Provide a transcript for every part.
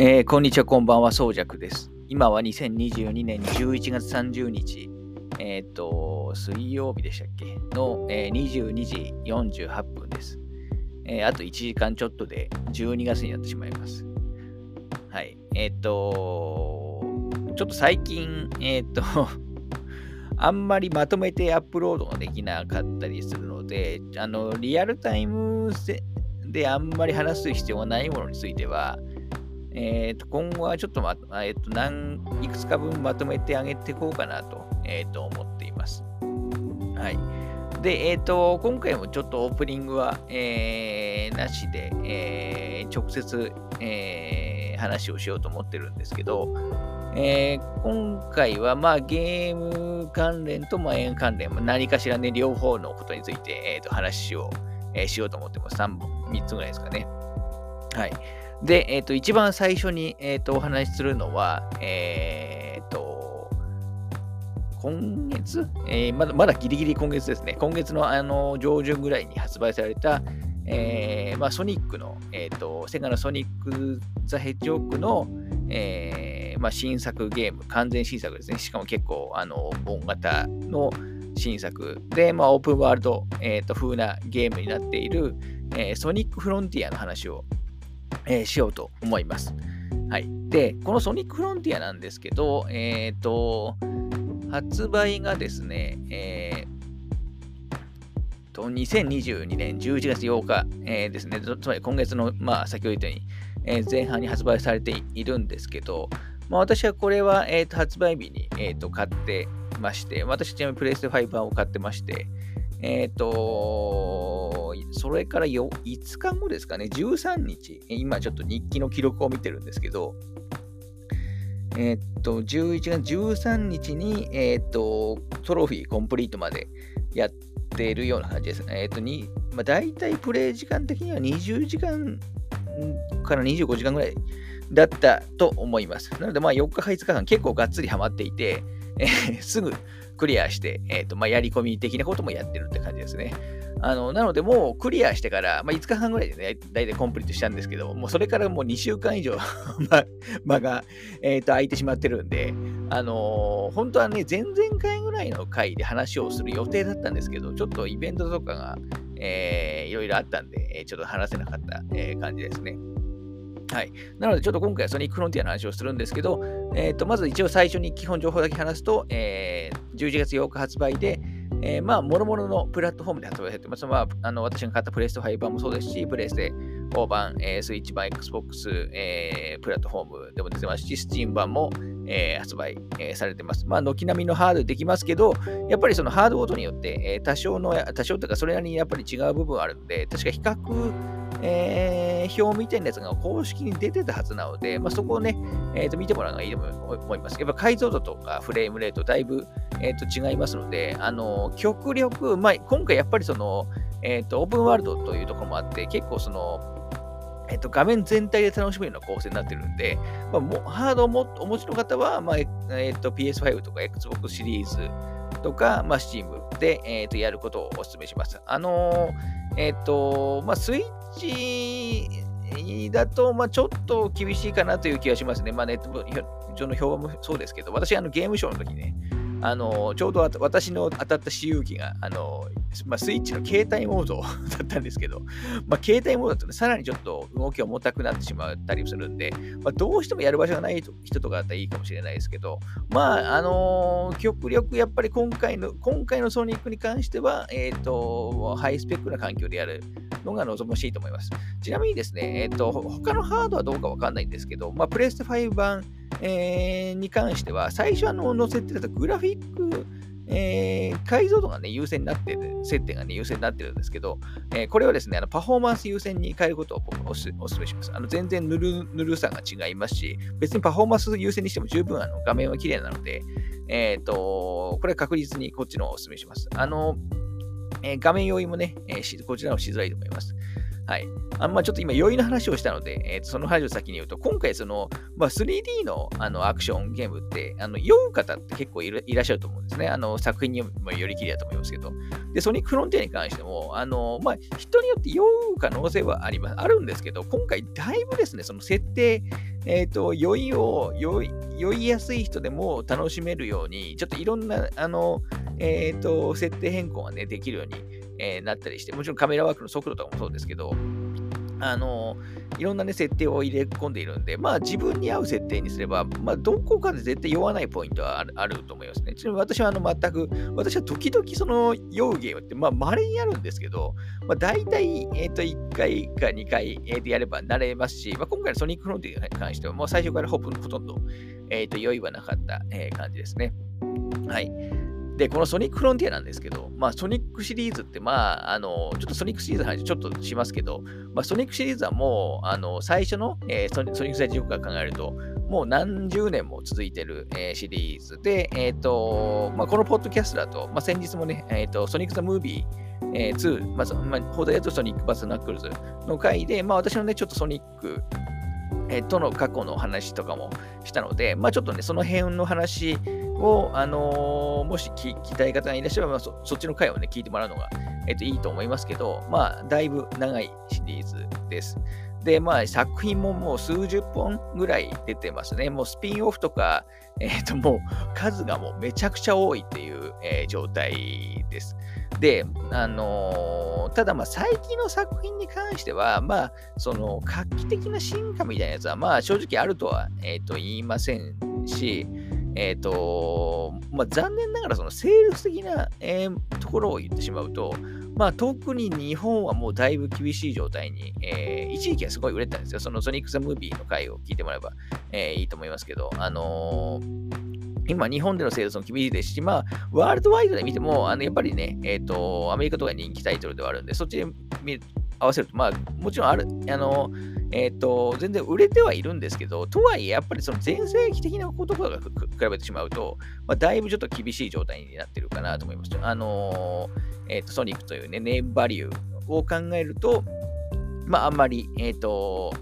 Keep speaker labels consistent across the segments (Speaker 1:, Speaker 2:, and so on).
Speaker 1: えー、こんにちは、こんばんは、そうじゃくです。今は2022年11月30日、えっ、ー、と、水曜日でしたっけ？の、えー、22時48分です、えー。あと1時間ちょっとで12月になってしまいます。はい。えっ、と、ちょっと最近、えっ、と、あんまりまとめてアップロードができなかったりするので、あの、リアルタイムであんまり話す必要がないものについては、えー、と今後はちょっと,、まえー、と何いくつか分まとめてあげていこうかなと,、えー、と思っています。はい。で、えっ、ー、と、今回もちょっとオープニングは、えー、なしで、えー、直接、えー、話をしようと思ってるんですけど、えー、今回は、まあ、ゲーム関連と、まあ、映画関連、何かしらね、両方のことについて、えー、と話を、えー、しようと思ってます。3本、3つぐらいですかね。はい。で、えっ、ー、と、一番最初に、えっ、ー、と、お話しするのは、えっ、ー、と、今月、え、まだまだギリギリ今月ですね。今月のあの上旬ぐらいに発売された、えまあ、ソニックの、えっ、と、セガのソニック・ザ・ヘッジホックの、えまあ、新作ゲーム、完全新作ですね。しかも結構、あの、大型の新作で、まあ、オープンワールド、えー、と風なゲームになっている、えー、ソニック・フロンティアの話をえー、しようと思います。はい。で、このソニックフロンティアなんですけど、えっ、ー、と、発売がですね、えー、と、2022年11月8日、えー、ですね、つまり今月の、まあ、先ほど言ったように、えー、前半に発売されているんですけど、まあ、私はこれは、えーと、発売日に、えーと、買ってまして、私ちなみにプレイステ5版を買ってまして、えっ、ー、と、それから5日後ですかね、13日、今ちょっと日記の記録を見てるんですけど、えっ、ー、と、11月13日に、えっ、ー、と、トロフィーコンプリートまでやってるような感じですね。えっ、と、にまあ、大体プレイ時間的には20時間から25時間ぐらいだったと思います。なので、まあ、4日か5日間結構がっつりハマっていて、えー、すぐクリアして、え、ー、と、まあ、やり込み的なこともやってるって感じですね。あの、なので、もうクリアしてから、まあ、5日半ぐらいでね、だいたいコンプリートしたんですけど、もうそれからもう2週間以上 間が、え、ー、と、空いてしまってるんで、あのー、本当はね、前々回ぐらいの回で話をする予定だったんですけど、ちょっとイベントとかが、えー、いろいろあったんで、ちょっと話せなかった、えー、感じですね。はい。なので、ちょっと今回はソニックフロンティアの話をするんですけど、えっ、ー、と、まず一応最初に基本情報だけ話すと、えー、11月8日発売で、えー、まあ、もろもろのプラットフォームで発売されてます。まあ、あの私が買ったプレイステ5版もそうですし、プレイスで4版、えー、スイッチ版、Xbox、えー、プラットフォームでも出てますし、Steam 版も、えー、発売、えー、されてます。まあ、軒並みのハードできますけど、やっぱりそのハードごとによって、えー、多少の、多少というか、それなりにやっぱり違う部分あるので、確か比較、えー、表みたいなやつが公式に出てたはずなので、まあ、そこをね、えーと、見てもらうのがいいと思います。やっぱ解像度とかフレームレートだいぶ、えーと、違いますので、あの極力、まあ、今回やっぱりその、えーと、オープンワールドというところもあって、結構その、えっと、画面全体で楽しめるような構成になってるんで、まあ、もハードをもお持ちの方は、まあえっと、PS5 とか Xbox シリーズとか、まあ、Steam で、えっと、やることをお勧めします。あのー、えっと、まあ、スイッチだと、まあ、ちょっと厳しいかなという気がしますね。まあ、ネット上の評判もそうですけど、私、あのゲームショーの時ね、あのちょうど私の当たった私有機が、あのまあ、スイッチの携帯モード だったんですけど、まあ、携帯モードだと、ね、さらにちょっと動きが重たくなってしまったりするんで、まあ、どうしてもやる場所がない人とかだったらいいかもしれないですけど、まあ、あのー、極力やっぱり今回の、今回のソニックに関しては、えっ、ー、と、ハイスペックな環境でやるのが望ましいと思います。ちなみにですね、えっ、ー、と、他のハードはどうかわかんないんですけど、まあ、プレステ5版、えー、に関しては、最初あの載せてたグラフィック、えー、解像度がね、優先になってる、設定がね、優先になってるんですけど、えー、これはですね、あのパフォーマンス優先に変えることを僕おすお勧めします。あの全然ぬるぬるさが違いますし、別にパフォーマンス優先にしても十分あの画面は綺麗なので、えっ、ー、と、これは確実にこっちのをお勧めします。あの、えー、画面用意もね、えー、こちらのしづらいと思います。はい。あんまちょっと今、余韻の話をしたので、えー、その話を先に言うと、今回、その、まあ、3D のあのアクションゲームって、あの酔う方って結構いらっしゃると思うんですね。あの作品にもよりきりだと思いますけど。で、ソニックフロンティアに関しても、あの、まあ、人によって酔う可能性はあります。あるんですけど、今回、だいぶですね、その設定、えっ、ー、と、酔いを酔い、酔いやすい人でも楽しめるように、ちょっといろんな、あの、えっ、ー、と、設定変更がね、できるように、えー、なったりして、もちろんカメラワークの速度とかもそうですけど、あの、いろんなね、設定を入れ込んでいるんで、まあ自分に合う設定にすれば、まあどこかで絶対酔わないポイントはあると思いますね。ちなみに私はあの全く、私は時々その酔うゲームって、まあ稀にあるんですけど、まあ大体、え、ー、と1回か2回でやれば慣れますし、まあ今回のソニックフロンティアに関しては、もう最初からほとんど、え、ー、と酔いはなかった、えー、感じですね。はい。で、このソニックフロンティアなんですけど、まあ、ソニックシリーズって、まあ、あの、ちょっとソニックシリーズの話ちょっとしますけど、まあ、ソニックシリーズはもう、あの、最初の、えー、ソニック世代時刻から考えると、もう何十年も続いてる、えー、シリーズで、えっ、ー、と、まあ、このポッドキャストだと、まあ、先日もね、えっ、と、ソニック・ザ・ムービー、えー、2、まず、まあ、放題だとソニック・バス・ナックルズの回で、まあ、私のね、ちょっとソニック、えー、との過去の話とかもしたので、まあ、ちょっとね、その辺の話を、あのー、もし聞きたい方がいらっしゃれば、まあ、そそっちの回をね、聞いてもらうのが、えっ、ー、と、いいと思いますけど、まあ、だいぶ長いシリーズです。で、まあ、作品ももう数十本ぐらい出てますね。もうスピンオフとか、えっ、ー、と、もう数がもうめちゃくちゃ多いっていう、えー、状態です。で、あのー、ただまあ最近の作品に関しては、まあ、その画期的な進化みたいなやつは、まあ正直あるとは、えー、と言いませんし、えっ、ー、と、まあ、残念ながらそのセールス的な、えー、ところを言ってしまうと、まあ、特に日本はもうだいぶ厳しい状態に、えー、一時期はすごい売れたんですよ。そのソニック・ザ・ムービーの回を聞いてもらえば、えー、いいと思いますけど、あのー今、日本でのセールスも厳しいですし、まあ、ワールドワイドで見ても、あのやっぱりね、えっ、ー、と、アメリカとか人気タイトルではあるんで、そっちで合わせると、まあ、もちろんある、あの、えっ、ー、と、全然売れてはいるんですけど、とはいえ、やっぱりその全盛期的な言葉が比べてしまうと、まあ、だいぶちょっと厳しい状態になってるかなと思います。あの、えっ、ー、と、ソニックというね、ネームバリューを考えると、まあ、あんまり、えっ、と、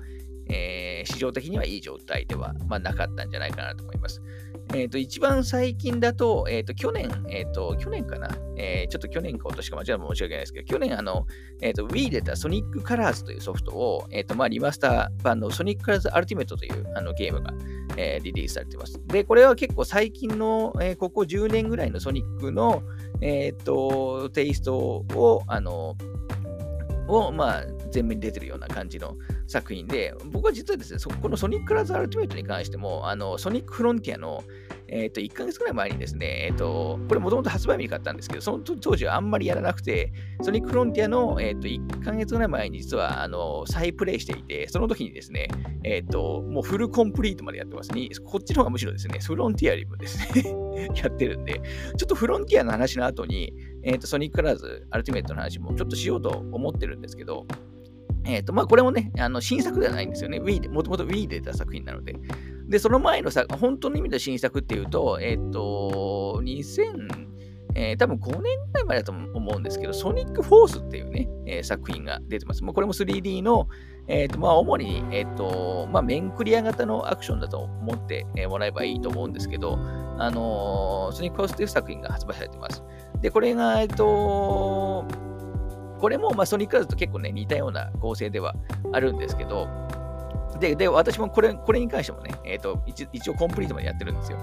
Speaker 1: えー、市場的にはいい状態では、まあ、なかったんじゃないかなと思います。えっ、ー、と、一番最近だと、えっ、ー、と、去年、えっ、ー、と、去年かな、え、ちょっと去年か今年か間違え申し訳ないですけど、去年、あの、えっ、と、Wii 出たソニックカラーズというソフトを、えっ、と、まあ、リマスター版のソニックカラーズアルティメットというあのゲームが、えリリースされています。で、これは結構最近の、えここ10年ぐらいのソニックの、えっ、と、テイストを、あの、を、まあ、前面に出てるような感じの作品で、僕は実はですね、そこのソニックカラーズアルティメイトに関しても、あのソニックフロンティアの、え、ー、と、1ヶ月くらい前にですね、え、ー、と、これもともと発売日に買ったんですけど、その当時はあんまりやらなくて、ソニックフロンティアの、え、ー、と、1ヶ月ぐらい前に実は、あの、再プレイしていて、その時にですね、えっ、と、もうフルコンプリートまでやってますね。こっちの方がむしろですね、フロンティアよりもですね やってるんで、ちょっとフロンティアの話の後に、えっ、と、ソニックラズアルティメイトの話もちょっとしようと思ってるんですけど、えっ、ー、と、まあ、これもね、あの新作ではないんですよね。Wii で、もともと Wii で出た作品なので。で、その前のさ、本当の意味で新作っていうと、えっ、ー、と、2000、えー、多分5年ぐらい前だと思うんですけど、ソニックフォースっていうね、えー、作品が出てます。もうこれも 3D の、え、ー、と、まあ、主に、えっ、と、まあ、面クリア型のアクションだと思ってもらえばいいと思うんですけど、あのソニックフォースという作品が発売されてます。で、これが、えっ、と、これも、まあ、ソニックラズと結構ね、似たような構成ではあるんですけど、で、で私もこれこれに関してもね、えっ、ー、と一、一応コンプリートまでやってるんですよ。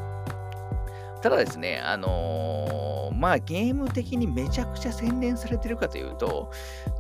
Speaker 1: ただですね、あのー、まあゲーム的にめちゃくちゃ洗練されてるかというと、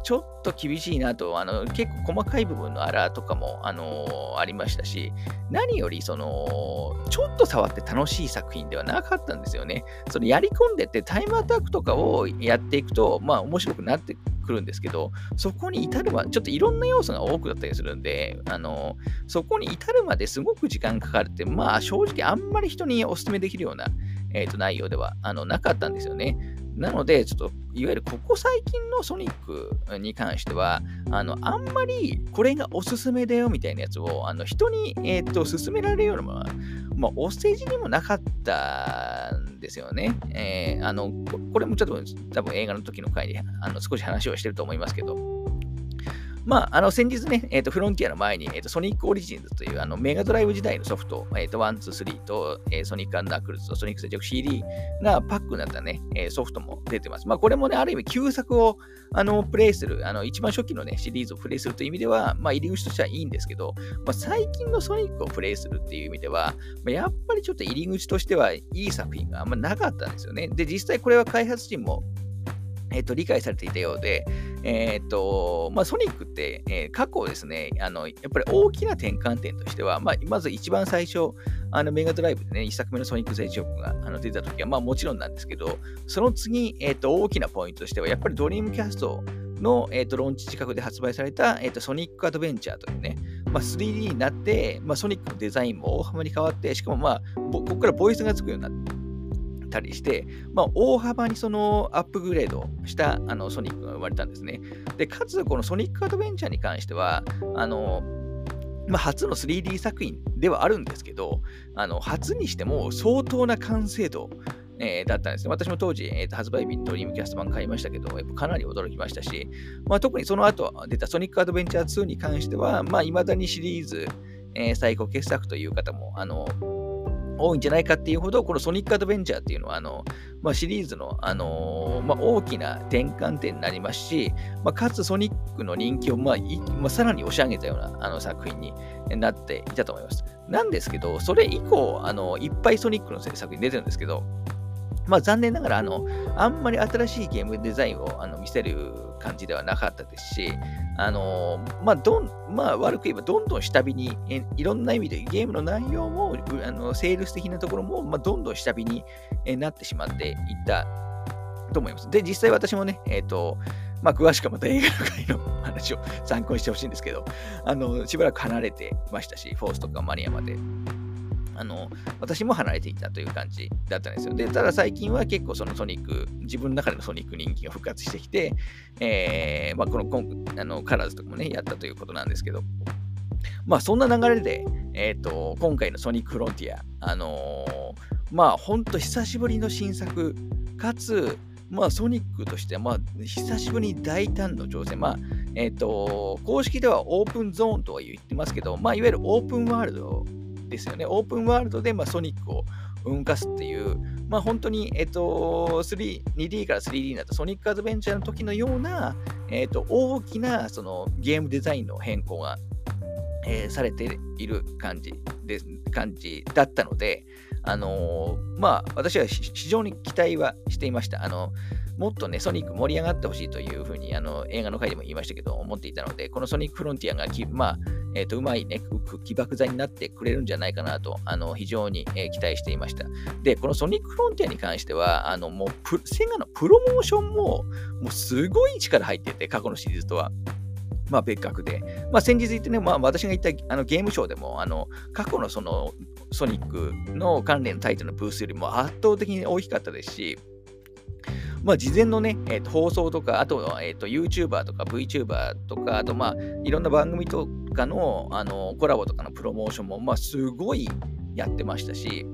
Speaker 1: ちょっと厳しいなと、あの結構細かい部分のアラーとかも、あの、ありましたし、何よりその、ちょっと触って楽しい作品ではなかったんですよね。そのやり込んでってタイムアタックとかをやっていくと、まあ面白くなってくるんですけど、そこに至るまで、ちょっといろんな要素が多くだったりするんで、あの、そこに至るまですごく時間かかるって、まあ正直あんまり人にお勧めできるような、えー、と内容ではあのなかったんですよね。なので、ちょっと、いわゆるここ最近のソニックに関しては、あの、あんまりこれがおすすめだよみたいなやつを、あの、人に、えっ、ー、と、勧められるようなものは、まあ、お世辞にもなかったんですよね。えー、あの、これもちょっと多分映画の時の回であの少し話をしてると思いますけど、まあ、あの先日ね、えーと、フロンティアの前に、えーと、ソニックオリジンズというあのメガドライブ時代のソフト、えーと、1、2、3と、えー、ソニックアンドナックルズとソニック接触 CD がパックになったね、えー、ソフトも出てます。まあ、これもね、ある意味旧作をあのプレイする、あの一番初期のね、シリーズをプレイするという意味では、まあ、入り口としてはいいんですけど、まあ、最近のソニックをプレイするっていう意味では、まあ、やっぱりちょっと入り口としてはいい作品があんまなかったんですよね。で、実際これは開発陣もえっと、理解されていたようで、えっ、と、まあ、ソニックって、えー、過去ですね、あの、やっぱり大きな転換点としては、まあ、まず一番最初、あの、メガドライブでね、一作目のソニック全ショップがあの出た時は、まあ、もちろんなんですけど、その次、えっ、と、大きなポイントとしては、やっぱりドリームキャストの、えーと、ローンチ近くで発売された、えーと、ソニックアドベンチャーというね、まあ、3D になって、まあ、ソニックのデザインも大幅に変わって、しかもまあ、ここからボイスがつくようになって、たりして、まあ、大幅にそのアップグレードしたあのソニックが生まれたんですね。で、かつ、このソニックアドベンチャーに関しては、あの、まあ、初の 3D 作品ではあるんですけど、あの初にしても相当な完成度、えー、だったんですね。私も当時、えー、と発売日にドリームキャスト版買いましたけど、やっぱかなり驚きましたし、まあ、特にその後出たソニックアドベンチャー2に関しては、まあ、未だにシリーズ、えー、最高傑作という方も、あの、多いんじゃないかっていうほど、このソニックアドベンチャーっていうのは、あの、まあ、シリーズの、あの、まあ、大きな転換点になりますし、まあ、かつソニックの人気を、まあまあ、さらに押し上げたようなあの作品になっていたと思います。なんですけど、それ以降、あのいっぱいソニックの作品出てるんですけど、まあ、残念ながら、あの、あんまり新しいゲームデザインをあの見せる感じではなかったですし、あのまあ、どん、まあ、悪く言えばどんどん下火に、えいろんな意味でゲームの内容も、あのセールス的なところも、まあ、どんどん下火になってしまっていったと思います。で、実際私もね、えっ、ー、と、まあ、詳しくはまた映画の会の話を参考にしてほしいんですけど、あの、しばらく離れてましたし、フォースとかマニアまで。あの、私も離れていたという感じだったんですよ。で、ただ最近は結構そのソニック、自分の中でのソニック人気が復活してきて、えー、まあ、このあのカラーズとかもね、やったということなんですけど、まあ、そんな流れで、えっ、ー、と、今回のソニックフロンティア、あのー、まあ、ほんと久しぶりの新作、かつ、まあ、ソニックとしては、まあ、久しぶりに大胆の挑戦。まあ、えっ、と、公式ではオープンゾーンとは言ってますけど、まあ、いわゆるオープンワールドですよね。オープンワールドで、まあ、ソニックを動かすっていう、まあ、本当に、えっと、3 2D から 3D になったソニックアドベンチャーの時のような、えっと、大きなそのゲームデザインの変更が、えー、されている感じで感じだったので、あのー、まあ、私は非常に期待はしていました。あのもっとね、ソニック盛り上がってほしいというふうにあの映画の回でも言いましたけど、思っていたので、このソニックフロンティアがまあ、えーと、うまいね、起爆剤になってくれるんじゃないかなと、あの非常に、えー、期待していました。で、このソニックフロンティアに関しては、あのもうセガのプロモーションも、もうすごい力入ってて、過去のシリーズとは。まあ、別格で。まあ、先日言ってね、まあ、私が言ったあのゲームショーでも、あの過去のそのソニックの関連のタイトルのブースよりも圧倒的に大きかったですし、まあ、事前のね、えー、と放送とか、あと,、えー、と YouTuber とか VTuber とか、あとまあいろんな番組とかのあのコラボとかのプロモーションも、まあ、すごいやってましたし、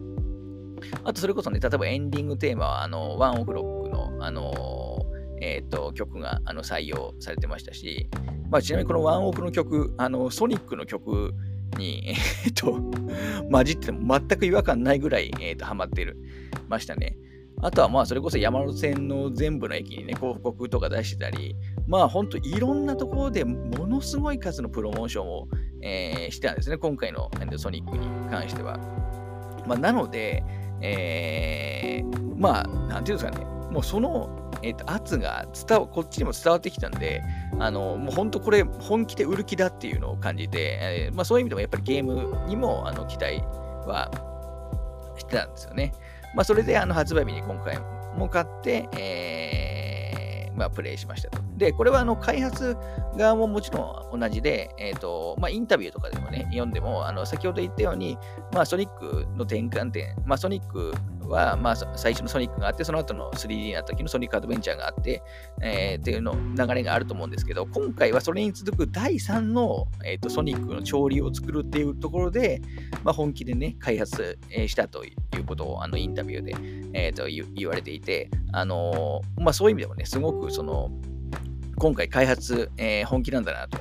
Speaker 1: あとそれこそね、例えばエンディングテーマは、あの、ワンオクロックの、あのえーと、曲があの採用されてましたし、まあ、ちなみにこのワンオクの曲、あのソニックの曲に、えっ、と、混じっても全く違和感ないぐらい、えーと、ハマってるましたね。あとはまあそれこそ山手線の全部の駅にね、広告とか出してたり、まあ本当いろんなところでものすごい数のプロモーションを、えー、してたんですね、今回のソニックに関しては。まあ、なので、えー、まあ、なんていうんですかね、もうその、えー、と圧が伝わこっちにも伝わってきたんで、あのもう本当これ本気で売る気だっていうのを感じて、えー、まあ、そういう意味でもやっぱりゲームにもあの期待はしてたんですよね。まあ、それであの発売日に今回も買って、えー、まあ、プレイしましたと。で、これはあの開発側ももちろん同じで、えーとまあ、インタビューとかでもね、読んでも、あの先ほど言ったように、まあ、ソニックの転換点、まあ、ソニックは、まあ、最初のソニックがあって、その後の 3D になった時のソニックアドベンチャーがあって、えー、っていうの流れがあると思うんですけど、今回はそれに続く第3の、えーと、ソニックの調理を作るっていうところで、まあ、本気でね、開発、したということをあのインタビューで、えーと、言われていて、あのー、まあ、そういう意味でもね、すごくその、今回開発、えー、本気なんだなと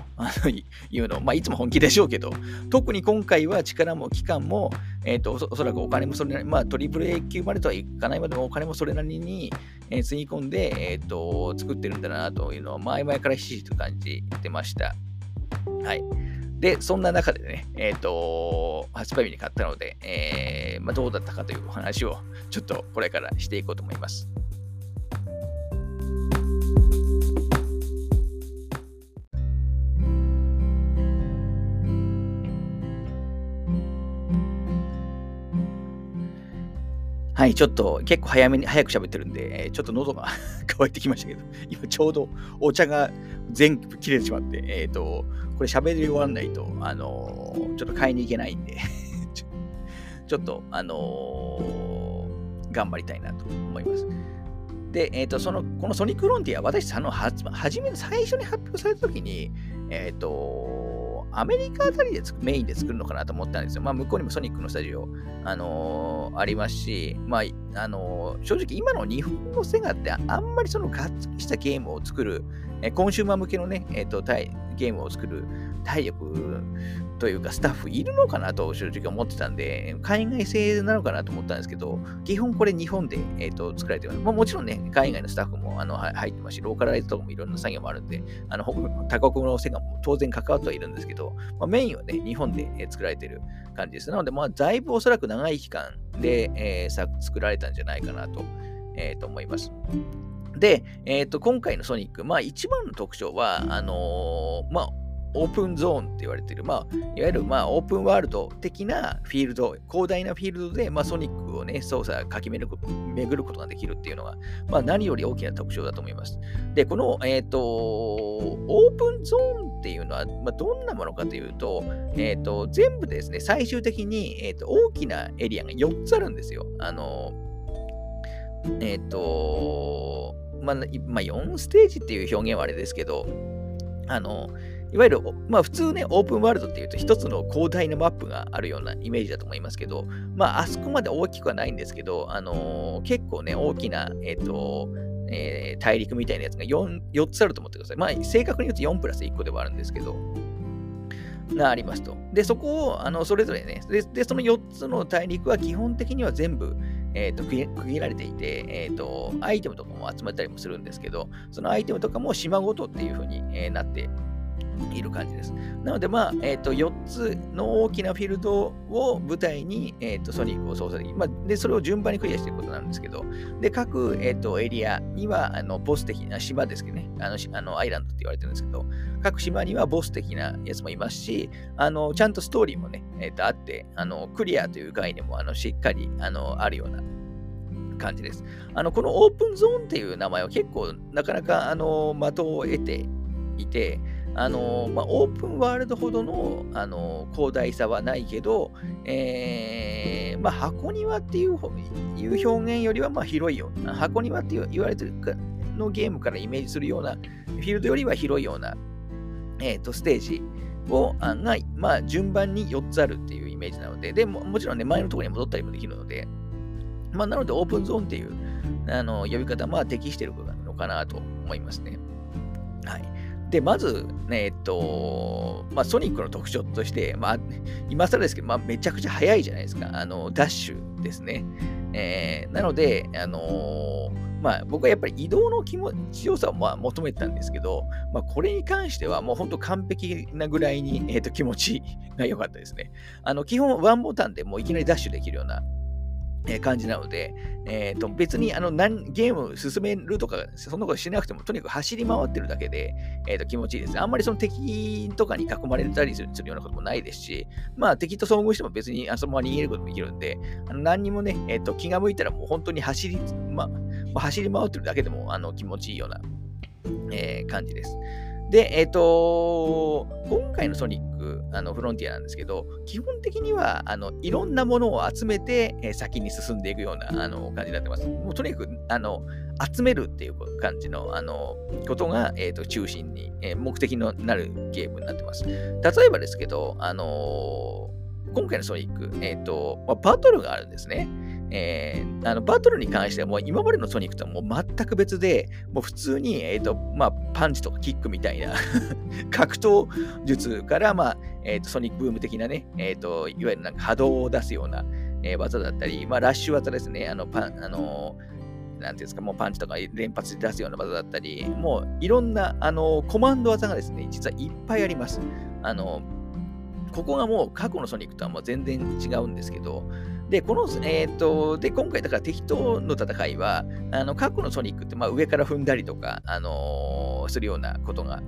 Speaker 1: いうの、まあ、いつも本気でしょうけど、特に今回は力も期間も、えーと、おそらくお金もそれなりに、まあ、AAA 級までとはいかないまでもお金もそれなりに、えー、つぎ込んで、えーと、作ってるんだなというのを前々からひしひしと感じてました。はい。で、そんな中でね、えっ、ー、と、発売日に買ったので、えー、まあ、どうだったかというお話をちょっとこれからしていこうと思います。はい、ちょっと結構早めに、早く喋ってるんで、ちょっと喉が 乾いてきましたけど、今ちょうどお茶が全部切れてしまって、えっ、ー、と、これ喋り終わらないと、あのー、ちょっと買いに行けないんで ちょっと、あのー、頑張りたいなと思います。で、えっ、と、その、このソニックロンティア、私、あの、はじめ、最初に発表されたときに、えっ、と、アメリカあたりでメインで作るのかなと思ったんですよ。まあ、向こうにもソニックのスタジオ、あのー、ありますし、まあ、あのー、正直今の日本のセガってあんまりそのがっつりしたゲームを作る、えコンシューマー向けのね、えっ、ー、と、ゲームを作る体力というかスタッフいるのかなと正直思ってたんで、海外製なのかなと思ったんですけど、基本これ日本で、えーと、作られてます。まあ、もちろんね、海外のスタッフもあの入ってますし、ローカライズとかもいろんな作業もあるんで、あの他国の世界も当然関わってはいるんですけど、まあ、メインはね、日本で作られてる感じです。なので、まあ、だいぶおそらく長い期間で、えー、作られたんじゃないかなと,、えー、と思います。で、えーと、今回のソニック、まあ、一番の特徴は、あのー、まあ、オープンゾーンって言われている、まあ、いわゆる、まあ、オープンワールド的なフィールド、広大なフィールドで、まあ、ソニックをね、操作、駆け巡ることができるっていうのが、まあ、何より大きな特徴だと思います。で、この、えっ、ー、と、オープンゾーンっていうのは、まあ、どんなものかというと、えっ、ー、と、全部ですね、最終的に、え、ー、と、大きなエリアが4つあるんですよ。あの、えっ、と、まあ、まあ、4ステージっていう表現はあれですけど、あの、いわゆる、まあ普通ね、オープンワールドっていうと一つの広大なマップがあるようなイメージだと思いますけど、まああそこまで大きくはないんですけど、あのー、結構ね、大きな、えっ、ー、と、えー、大陸みたいなやつが 4, 4つあると思ってください。まあ正確に言うと4プラス1個ではあるんですけど、がありますと。で、そこを、あの、それぞれね、で、でその4つの大陸は基本的には全部、えーと、区切られていて、えーと、アイテムとかも集まったりもするんですけど、そのアイテムとかも島ごとっていう風に、え、なっている感じです。なので、まあ、え、ー、と、4つの大きなフィールドを舞台に、え、ー、と、ソニックを操作できる。まあ、で、それを順番にクリアしていくことなんですけど、で、各、え、ー、と、エリアには、あの、ボス的な島ですけどね、あの、あのアイランドって言われてるんですけど、各島にはボス的なやつもいますし、あの、ちゃんとストーリーもね、えっ、と、あって、あの、クリアという概念も、あの、しっかり、あの、あるような感じです。あの、このオープンゾーンっていう名前は結構、なかなか、あの、的を得ていて、あのまあ、オープンワールドほどの、あの広大さはないけど、えーまあ、箱庭っていういう表現よりはまあ広いような、箱庭って言われてるのゲームからイメージするような、フィールドよりは広いような、えーと、ステージをが、まあ、順番に4つあるっていうイメージなので、でももちろんね、前のところに戻ったりもできるので、まあ、なのでオープンゾーンっていうあの呼び方は適しているのかなと思いますね。はい。で、まず、ね、えっと、まあ、ソニックの特徴として、まあ、今更ですけど、まあ、めちゃくちゃ速いじゃないですか。あの、ダッシュですね。えー、なので、あのー、まあ、僕はやっぱり移動の気持ちよさをまあ求めてたんですけど、まあ、これに関してはもう本当完璧なぐらいに、えー、と気持ちが良かったですね。あの基本ワンボタンでもういきなりダッシュできるようなえ感じなので、えーと、別にあのゲーム進めるとか、そんなことしなくても、とにかく走り回ってるだけで、えーと、気持ちいいです。あんまりその敵とかに囲まれたりするようなこともないですし、まあ敵と遭遇しても別にあそのまま逃げることもできるんで、あの何にもね、えーと、気が向いたらもう本当に走り、まあ、走り回ってるだけでもあの気持ちいいような、えー、感じです。で、えっ、ー、と、今回のソニック、あの、フロンティアなんですけど、基本的には、あの、いろんなものを集めて、えー、先に進んでいくような、あの、感じになってます。もうとにかく、あの、集めるっていう感じの、あの、ことが、え、ー、と、中心に、え目的のなるゲームになってます。例えばですけど、あの今回のソニック、えっ、と、まあバトルがあるんですね。えー、あのバトルに関してはもう今までのソニックとはもう全く別で、もう普通に、えーとまあ、パンチとかキックみたいな 格闘術から、まあえーと、ソニックブーム的なね、えーと、いわゆるなんか波動を出すような、えー、技だったり、まあ、ラッシュ技ですね、あのパン、あのなんていうんですか、もうパンチとか連発で出すような技だったり、もういろんな、あの、コマンド技がですね、実はいっぱいあります。あの、ここがもう過去のソニックとはもう全然違うんですけど、で、この、えっ、ー、と、で、今回だから敵との戦いは、あの、過去のソニックって、まあ、上から踏んだりとか、あのー、するようなことが、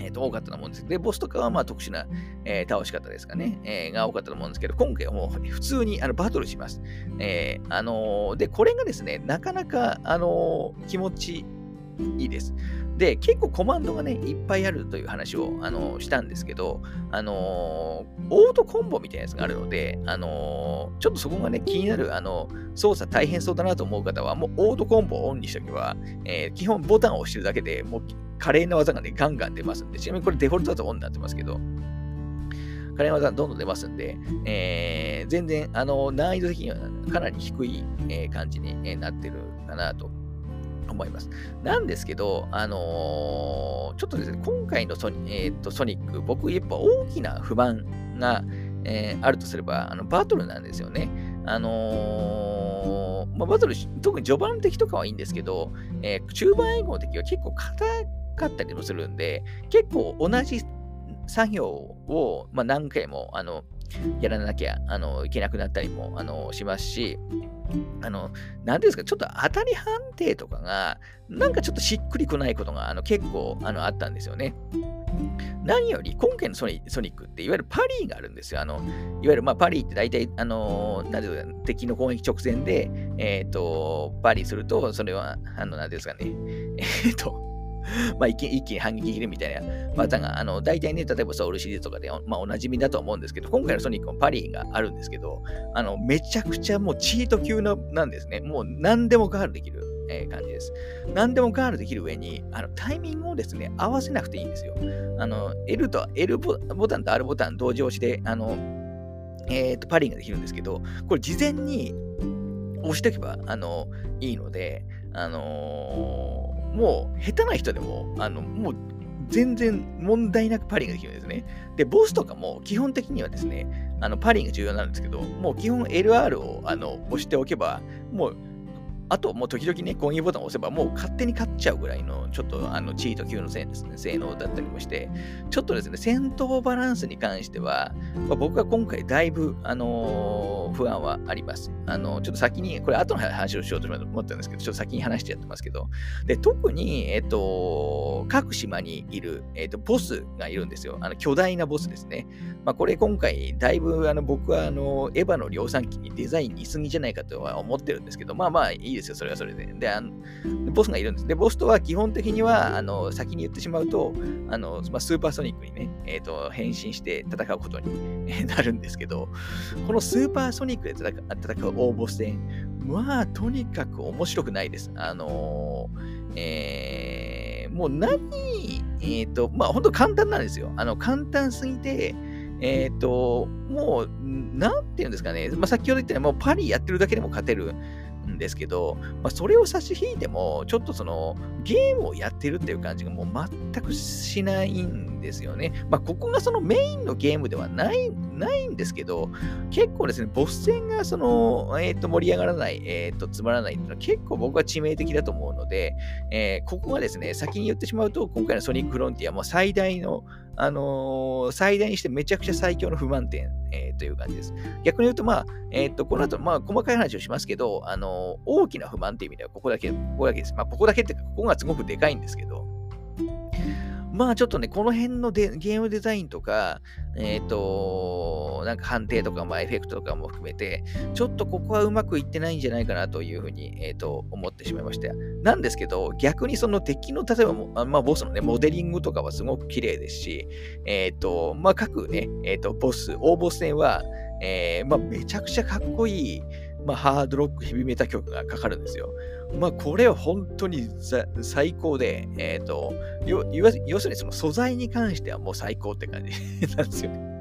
Speaker 1: えー、と多かったと思うんですで、ボスとかはまあ特殊な、えー、倒し方ですかね、えー、が多かったと思うんですけど、今回はもう普通にあのバトルします。えー、あのー、で、これがですね、なかなか、あのー、気持ちいいです。で、結構コマンドがね、いっぱいあるという話を、あのしたんですけど、あの、オートコンボみたいなやつがあるので、あの、ちょっとそこがね、気になる、あの、操作大変そうだなと思う方は、もうオートコンボをオンにしておけば、えー、基本ボタンを押してるだけでもう華麗な技がね、ガンガン出ますんで、ちなみにこれデフォルトだとオンになってますけど、華麗な技どんどん出ますんで、えー、全然、あの、難易度的にはかなり低い、えー、感じになってるかなと思います。なんですけど、あのー、ちょっとですね、今回のソニ,、えーと、ソニック、僕、やっぱ大きな不満が、えー、あるとすれば、あのバトルなんですよね。あのー、まあ、バトル、特に序盤の敵とかはいいんですけど、えー、中盤以降の敵は結構硬かったりもするんで、結構同じ作業を、まあ、何回も、あの、やらなきゃあのいけなくなったりもあのしますし、あの、何ですか、ちょっと当たり判定とかが、なんかちょっとしっくりこないことがあの結構あのあったんですよね。何より今回のソニックっていわゆるパリーがあるんですよ。あのいわゆるまあパリーって大体、あのなんていうか敵の攻撃直前で、えっ、ー、と、パリーすると、それは、あの、何ですかね、えっ、ー、と、まあ一気一気に反撃できるみたいな技が、あの、大体ね、例えばソウルシリーズとかで、まあおなじみだと思うんですけど、今回のソニックもパリーがあるんですけど、あの、めちゃくちゃもうチート級のなんですね。もう何でもガールできる。えー、感じです。何でもガールできる上に、あのタイミングをですね、合わせなくていいんですよ。あの、L と L ボタンと R ボタン同時押しで、あの、えっ、ー、と、パリーができるんですけど、これ事前に押しておけば、あの、いいので、あのーもう下手な人でも、あの、もう全然問題なくパリングできるんですね。で、ボスとかも基本的にはですね、あのパリング重要なんですけど、もう基本 LR をあの押しておけば、もうあと、もう時々ね、攻撃ボタンを押せば、もう勝手に勝っちゃうぐらいの、ちょっとあのチート級の性ですね、性能だったりもして、ちょっとですね、戦闘バランスに関しては、まあ、僕は今回だいぶ、あのー、不安はあります。あのー、ちょっと先に、これ後の話をしようと思ったんですけど、ちょっと先に話してやってますけど、で、特に、えっ、と、各島にいる、えっ、と、ボスがいるんですよ。あの、巨大なボスですね。まあ、これ今回、だいぶ、あの、僕は、あの、エヴァの量産機にデザインに過ぎじゃないかとは思ってるんですけど、まあまあいいですよ、それはそれで。で、あのボスがいるんです。で、ボスとは基本的には、あの、先に言ってしまうと、あの、まあ、スーパーソニックにね、え、ー、と、変身して戦うことに なるんですけど、このスーパーソニックで戦う大ボス戦、まあ、とにかく面白くないです。あのえー、もう何、えっ、ー、と、まあ、本当簡単なんですよ。あの、簡単すぎて、えっ、ー、と、もう、なんていうんですかね、まあ、先ほど言ったように、もうパリやってるだけでも勝てるんですけど、まあ、それを差し引いても、ちょっとそのゲームをやってるっていう感じがもう全くしないんですよね。まあ、ここがそのメインのゲームではないないんですけど、結構ですね、ボス戦がその、えー、と盛り上がらない、えー、とつまらないっていうのは結構僕は致命的だと思うので、えー、ここがですね、先に言ってしまうと、今回のソニックフロンティアも最大のあのー、最大にしてめちゃくちゃ最強の不満点、えー、という感じです。逆に言うと、まあ、えっ、と、この後、まあ、細かい話をしますけど、あのー、大きな不満っていう意味では、ここだけ、ここだけです。まあ、ここだけって、ここがすごくでかいんですけど、まあちょっとね、この辺のゲームデザインとか、えっ、ー、と、なんか判定とか、まあ、エフェクトとかも含めて、ちょっとここはうまくいってないんじゃないかなというふうに、えっ、ー、と、思ってしまいました。なんですけど、逆にその敵の、例えば、まあ、ボスのね、モデリングとかはすごく綺麗ですし、えっ、ー、と、まあ、各ね、えっ、と、ボス、大ボス戦は、えまあ、めちゃくちゃかっこいい、まあ、ハードロックヘビメタ曲がかかるんですよ。まあ、これは本当に最高で、えっ、ー、と、要するにその素材に関してはもう最高って感じ なんですよね。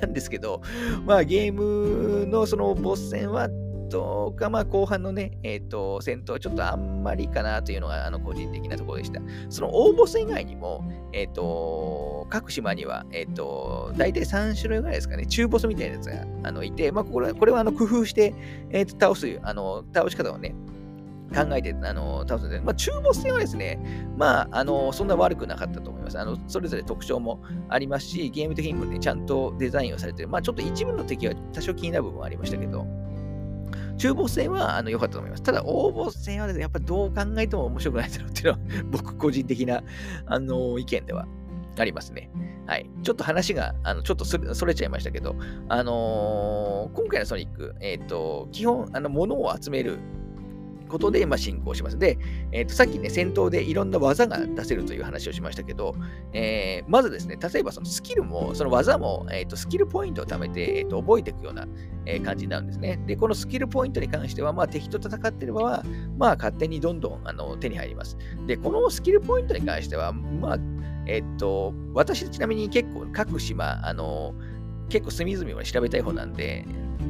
Speaker 1: なんですけど、まあゲームのそのボス戦はとか、まあ、後半のね、え、ー、と、戦闘はちょっとあんまりかなというのが、あの、個人的なところでした。その大ボス以外にも、え、ー、と、各島には、え、ー、と、大体3種類ぐらいですかね、中ボスみたいなやつがあのいて、まあ、これこれはあの工夫して、えっ、と、倒す、あの、倒し方をね、考えて、あの、倒すんで、まあ、中ボス戦はですね、まあ、あの、そんな悪くなかったと思います。あの、それぞれ特徴もありますし、ゲーム的にもね、ちゃんとデザインをされてる。まあ、ちょっと一部の敵は多少気になる部分はありましたけど、中ボス戦はあの良かったと思います。ただ、大ボス戦はですね、やっぱどう考えても面白くないだろうっていうのは、僕個人的な、あの、意見ではありますね。はい。ちょっと話が、あの、ちょっとそれちゃいましたけど、あのー、今回のソニック、えっ、ー、と、基本、あの、物を集めることで、まあ、進行します。で、えーと、さっきね、戦闘でいろんな技が出せるという話をしましたけど、えー、まずですね、例えばそのスキルも、その技も、えーと、スキルポイントを貯めて、えーと、覚えていくような、えー、感じになるんですね。で、このスキルポイントに関しては、まあ、敵と戦っていれば、まあ、勝手にどんどんあの手に入ります。で、このスキルポイントに関しては、まあ、えっ、ー、と、私ちなみに結構各島、あの、結構隅々まで調べたい方なんで、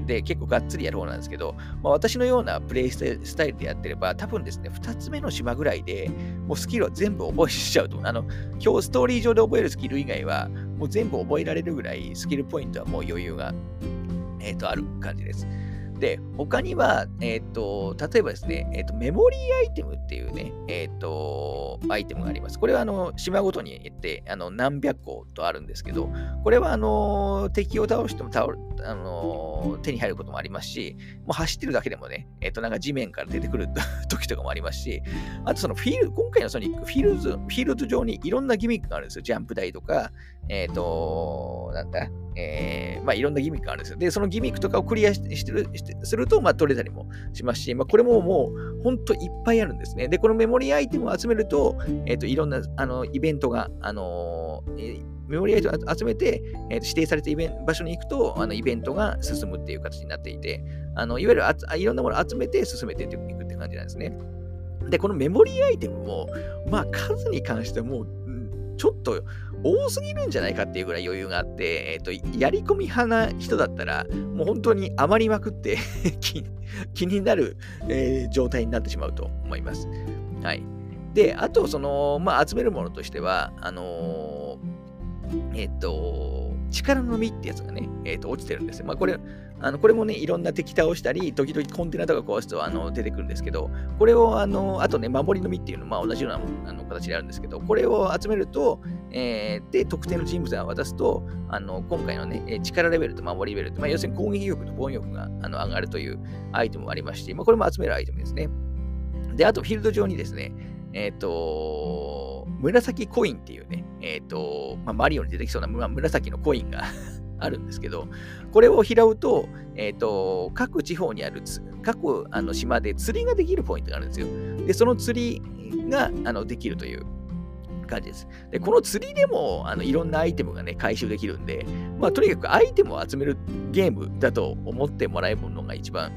Speaker 1: で結構がっつりやる方なんですけど、まあ、私のようなプレイスタイルでやってれば、多分ですね、2つ目の島ぐらいでもうスキルは全部覚えしちゃうと。あの、今日ストーリー上で覚えるスキル以外は、もう全部覚えられるぐらいスキルポイントはもう余裕が、えー、とある感じです。で、他には、えっ、ー、と、例えばですね、えっ、ー、と、メモリーアイテムっていうね、えっ、ー、と、アイテムがあります。これは、あの、島ごとに言って、あの、何百個とあるんですけど、これは、あの、敵を倒しても倒、あの、手に入ることもありますし、もう走ってるだけでもね、えっ、と、なんか地面から出てくる 時とかもありますし、あとそのフィール、今回のソニック、フィールド、フィールド上にいろんなギミックがあるんですよ。ジャンプ台とか、えっ、と、なんだ、えー、まあ、いろんなギミックがあるんですよ。で、そのギミックとかをクリアしてるしてすると、まあ、取れたりもしますし、まあ、これももう、ほんといっぱいあるんですね。で、このメモリーアイテムを集めると、えっ、ー、と、いろんな、あの、イベントが、あのー、メモリーアイテムを集めて、えー、指定されたイベン場所に行くと、あのイベントが進むっていう形になっていて、あのいわゆるあいろんなものを集めて進めていくって感じなんですね。で、このメモリーアイテムも、まあ、数に関してはもう、ちょっと多すぎるんじゃないかっていうぐらい余裕があって、えっ、と、やり込み派な人だったら、もう本当に余りまくって 気になる、えー、状態になってしまうと思います。はい。で、あと、その、まあ、集めるものとしては、あのー、えっ、と、力の実ってやつがね、えっ、と、落ちてるんですよ。まあ、これ、あのこれもね、いろんな敵倒したり、時々コンテナとか壊すとあの出てくるんですけど、これを、あの、あとね、守りの実っていうのは、ま、同じようなあの形であるんですけど、これを集めると、えー、で、特定の人物が渡すと、あの、今回のね、力レベルと守りレベルと、まあ、要するに攻撃力と防御力があの上がるというアイテムもありまして、まあ、これも集めるアイテムですね。で、あと、フィールド上にですね、えっ、ー、と、紫コインっていうね、えっ、ー、と、まあ、マリオに出てきそうなま紫のコインがあるんですけど、これを拾うと、えっ、ー、と、各地方にある、各あの島で釣りができるポイントがあるんですよ。で、その釣りがあのできるという感じです。で、この釣りでもあのいろんなアイテムがね、回収できるんで、まあ、とにかくアイテムを集めるゲームだと思ってもらえるのが一番、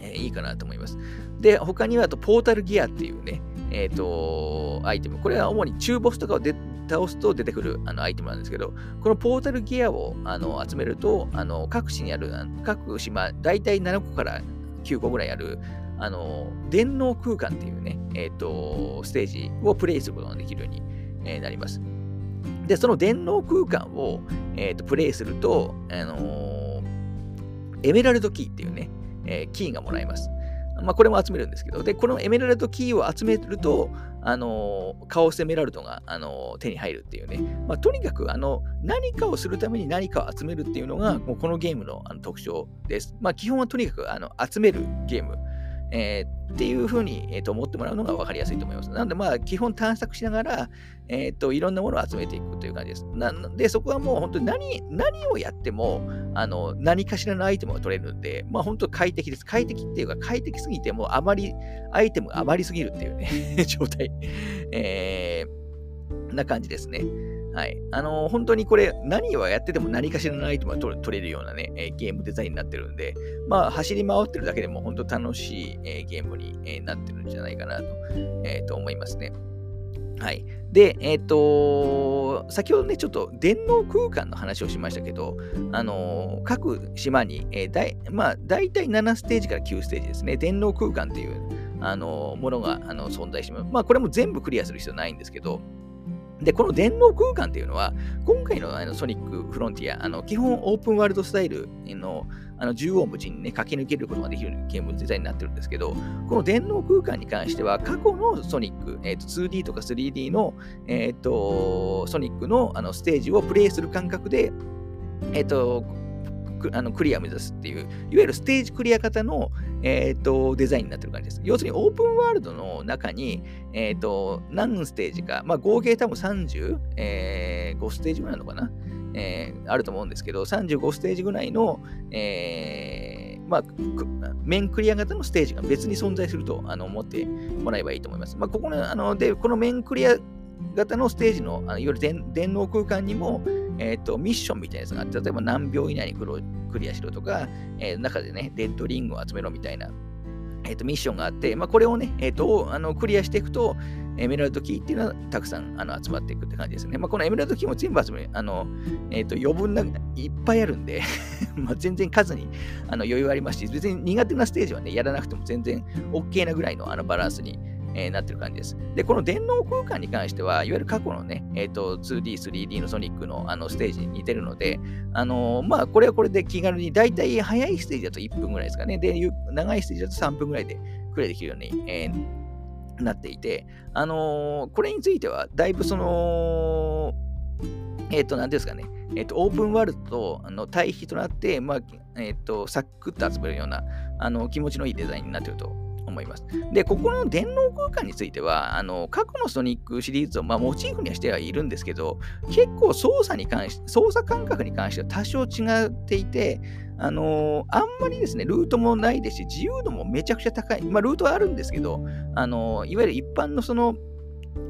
Speaker 1: えー、いいかなと思います。で、他にはあと、ポータルギアっていうね、えっ、ー、と、アイテム。これは主に中ボスとかをで倒すと出てくるあのアイテムなんですけど、このポータルギアをあの集めると、あの各地にある、各島、大体7個から9個ぐらいある、あの、電脳空間っていうね、えっ、ー、と、ステージをプレイすることができるように、えー、なります。で、その電脳空間を、えーと、プレイすると、あのエメラルドキーっていうね、えー、キーがもらえます。まあ、これも集めるんですけど、で、このエメラルドキーを集めると、あのー、カオスエメラルドが、あのー、手に入るっていうね。まあ、とにかく、あの、何かをするために何かを集めるっていうのが、もうこのゲームのあの特徴です。まあ、基本はとにかく、あの、集めるゲーム。えー、っていうふうに、えーと、思ってもらうのが分かりやすいと思います。なので、まあ、基本探索しながら、えーと、いろんなものを集めていくという感じです。なので、そこはもう本当に何何をやってもあの、何かしらのアイテムが取れるんで、まあ、本当快適です。快適っていうか、快適すぎて、もうあまり、アイテムが余りすぎるっていうね、状態、えー、な感じですね。はい。あのー、本当にこれ、何をやってても何かしらのアイテムが取れるようなね、えー、ゲームデザインになってるんで、まあ、走り回ってるだけでも本当楽しい、えー、ゲームに、えなってるんじゃないかなと,、えー、と思いますね。はい。で、えっ、とと、先ほどね、ちょっと電脳空間の話をしましたけど、あのー、各島に、えー、だいまあ、大体7ステージから9ステージですね、電脳空間っていう、あのー、ものがあの存在してます。まあ、これも全部クリアする必要ないんですけど、で、この電脳空間っていうのは、今回のあのソニックフロンティア、あの基本オープンワールドスタイルのあの縦横無尽に、ね、駆け抜けることができるゲームデザインになってるんですけど、この電脳空間に関しては、過去のソニック、えー、と 2D とか 3D の、えーと、ソニックのあのステージをプレイする感覚で、えーとあのクリアを目指すっていう、いわゆるステージクリア型の、えーと、デザインになってる感じです。要するにオープンワールドの中に、えーと、何ステージか、まあ、合計多分35、えー、ステージぐらいなのかな、えー、あると思うんですけど、35ステージぐらいの、えーまあ、面クリア型のステージが別に存在するとあの思ってもらえばいいと思います。まあ、ここのあのでこの面クリア型のステージの、あのいわゆる電脳空間にも、えーと、ミッションみたいなやつがあって、例えば何秒以内にクリアしろとか、えー、中でね、デッドリングを集めろみたいな、えーと、ミッションがあって、まあ、これをね、えーと、あのクリアしていくと、エメラルドキーっていうのはたくさんあの集まっていくって感じですね。まあ、このエメラルドキーも全部集める、あの、えっ、ー、と、余分な、いっぱいあるんで まあ全然数にあの余裕ありますし、別に苦手なステージはね、やらなくても全然 OK なぐらいのあのバランスにえー、なってる感じです。で、この電脳空間に関しては、いわゆる過去のね、えーと、2D、3D のソニックのあのステージに似てるので、あのー、まあ、これはこれで気軽に、だいたい早いステージだと1分ぐらいですかね。で、長いステージだと3分ぐらいでクリアできるように、えー、なっていて、あの、これについては、だいぶその、えっ、ー、と、なんですかね、えっ、と、オープンワールドとあの対比となって、まあ、えっ、と、サックッと集めるような、あの、気持ちのいいデザインになっていると思います。で、ここの電脳空間については、あの過去のソニックシリーズを、まあ、モチーフにはしてはいるんですけど、結構操作に関し操作感覚に関しては多少違っていて、あのー、あんまりですね、ルートもないですし、自由度もめちゃくちゃ高い。まあ、ルートはあるんですけど、あのー、いわゆる一般のその、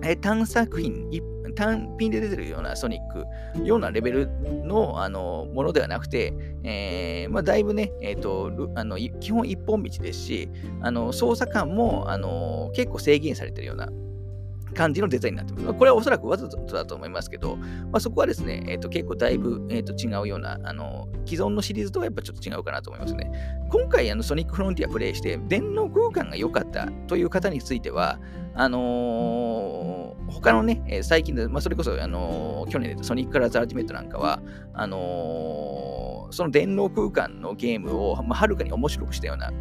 Speaker 1: え探索品、一単品で出てるようなソニック、ようなレベルのあのものではなくて、えーまあ、だいぶね、えーと、あの基本一本道ですし、あの操作感もあの結構制限されてるような感じのデザインになってます。これはおそらくわざとだと思いますけど、まあ、そこはですね、えーと、結構だいぶ、えーと、違うような、あの既存のシリーズとはやっぱちょっと違うかなと思いますね。今回、あのソニックフロンティアプレイして、電脳空間が良かったという方については、あのー、他のね、最近で、まあ、それこそ、あのー、去年でソニックカラーズアルティメットなんかは、あのその電脳空間のゲームを、まあ、はるかに面白くしたような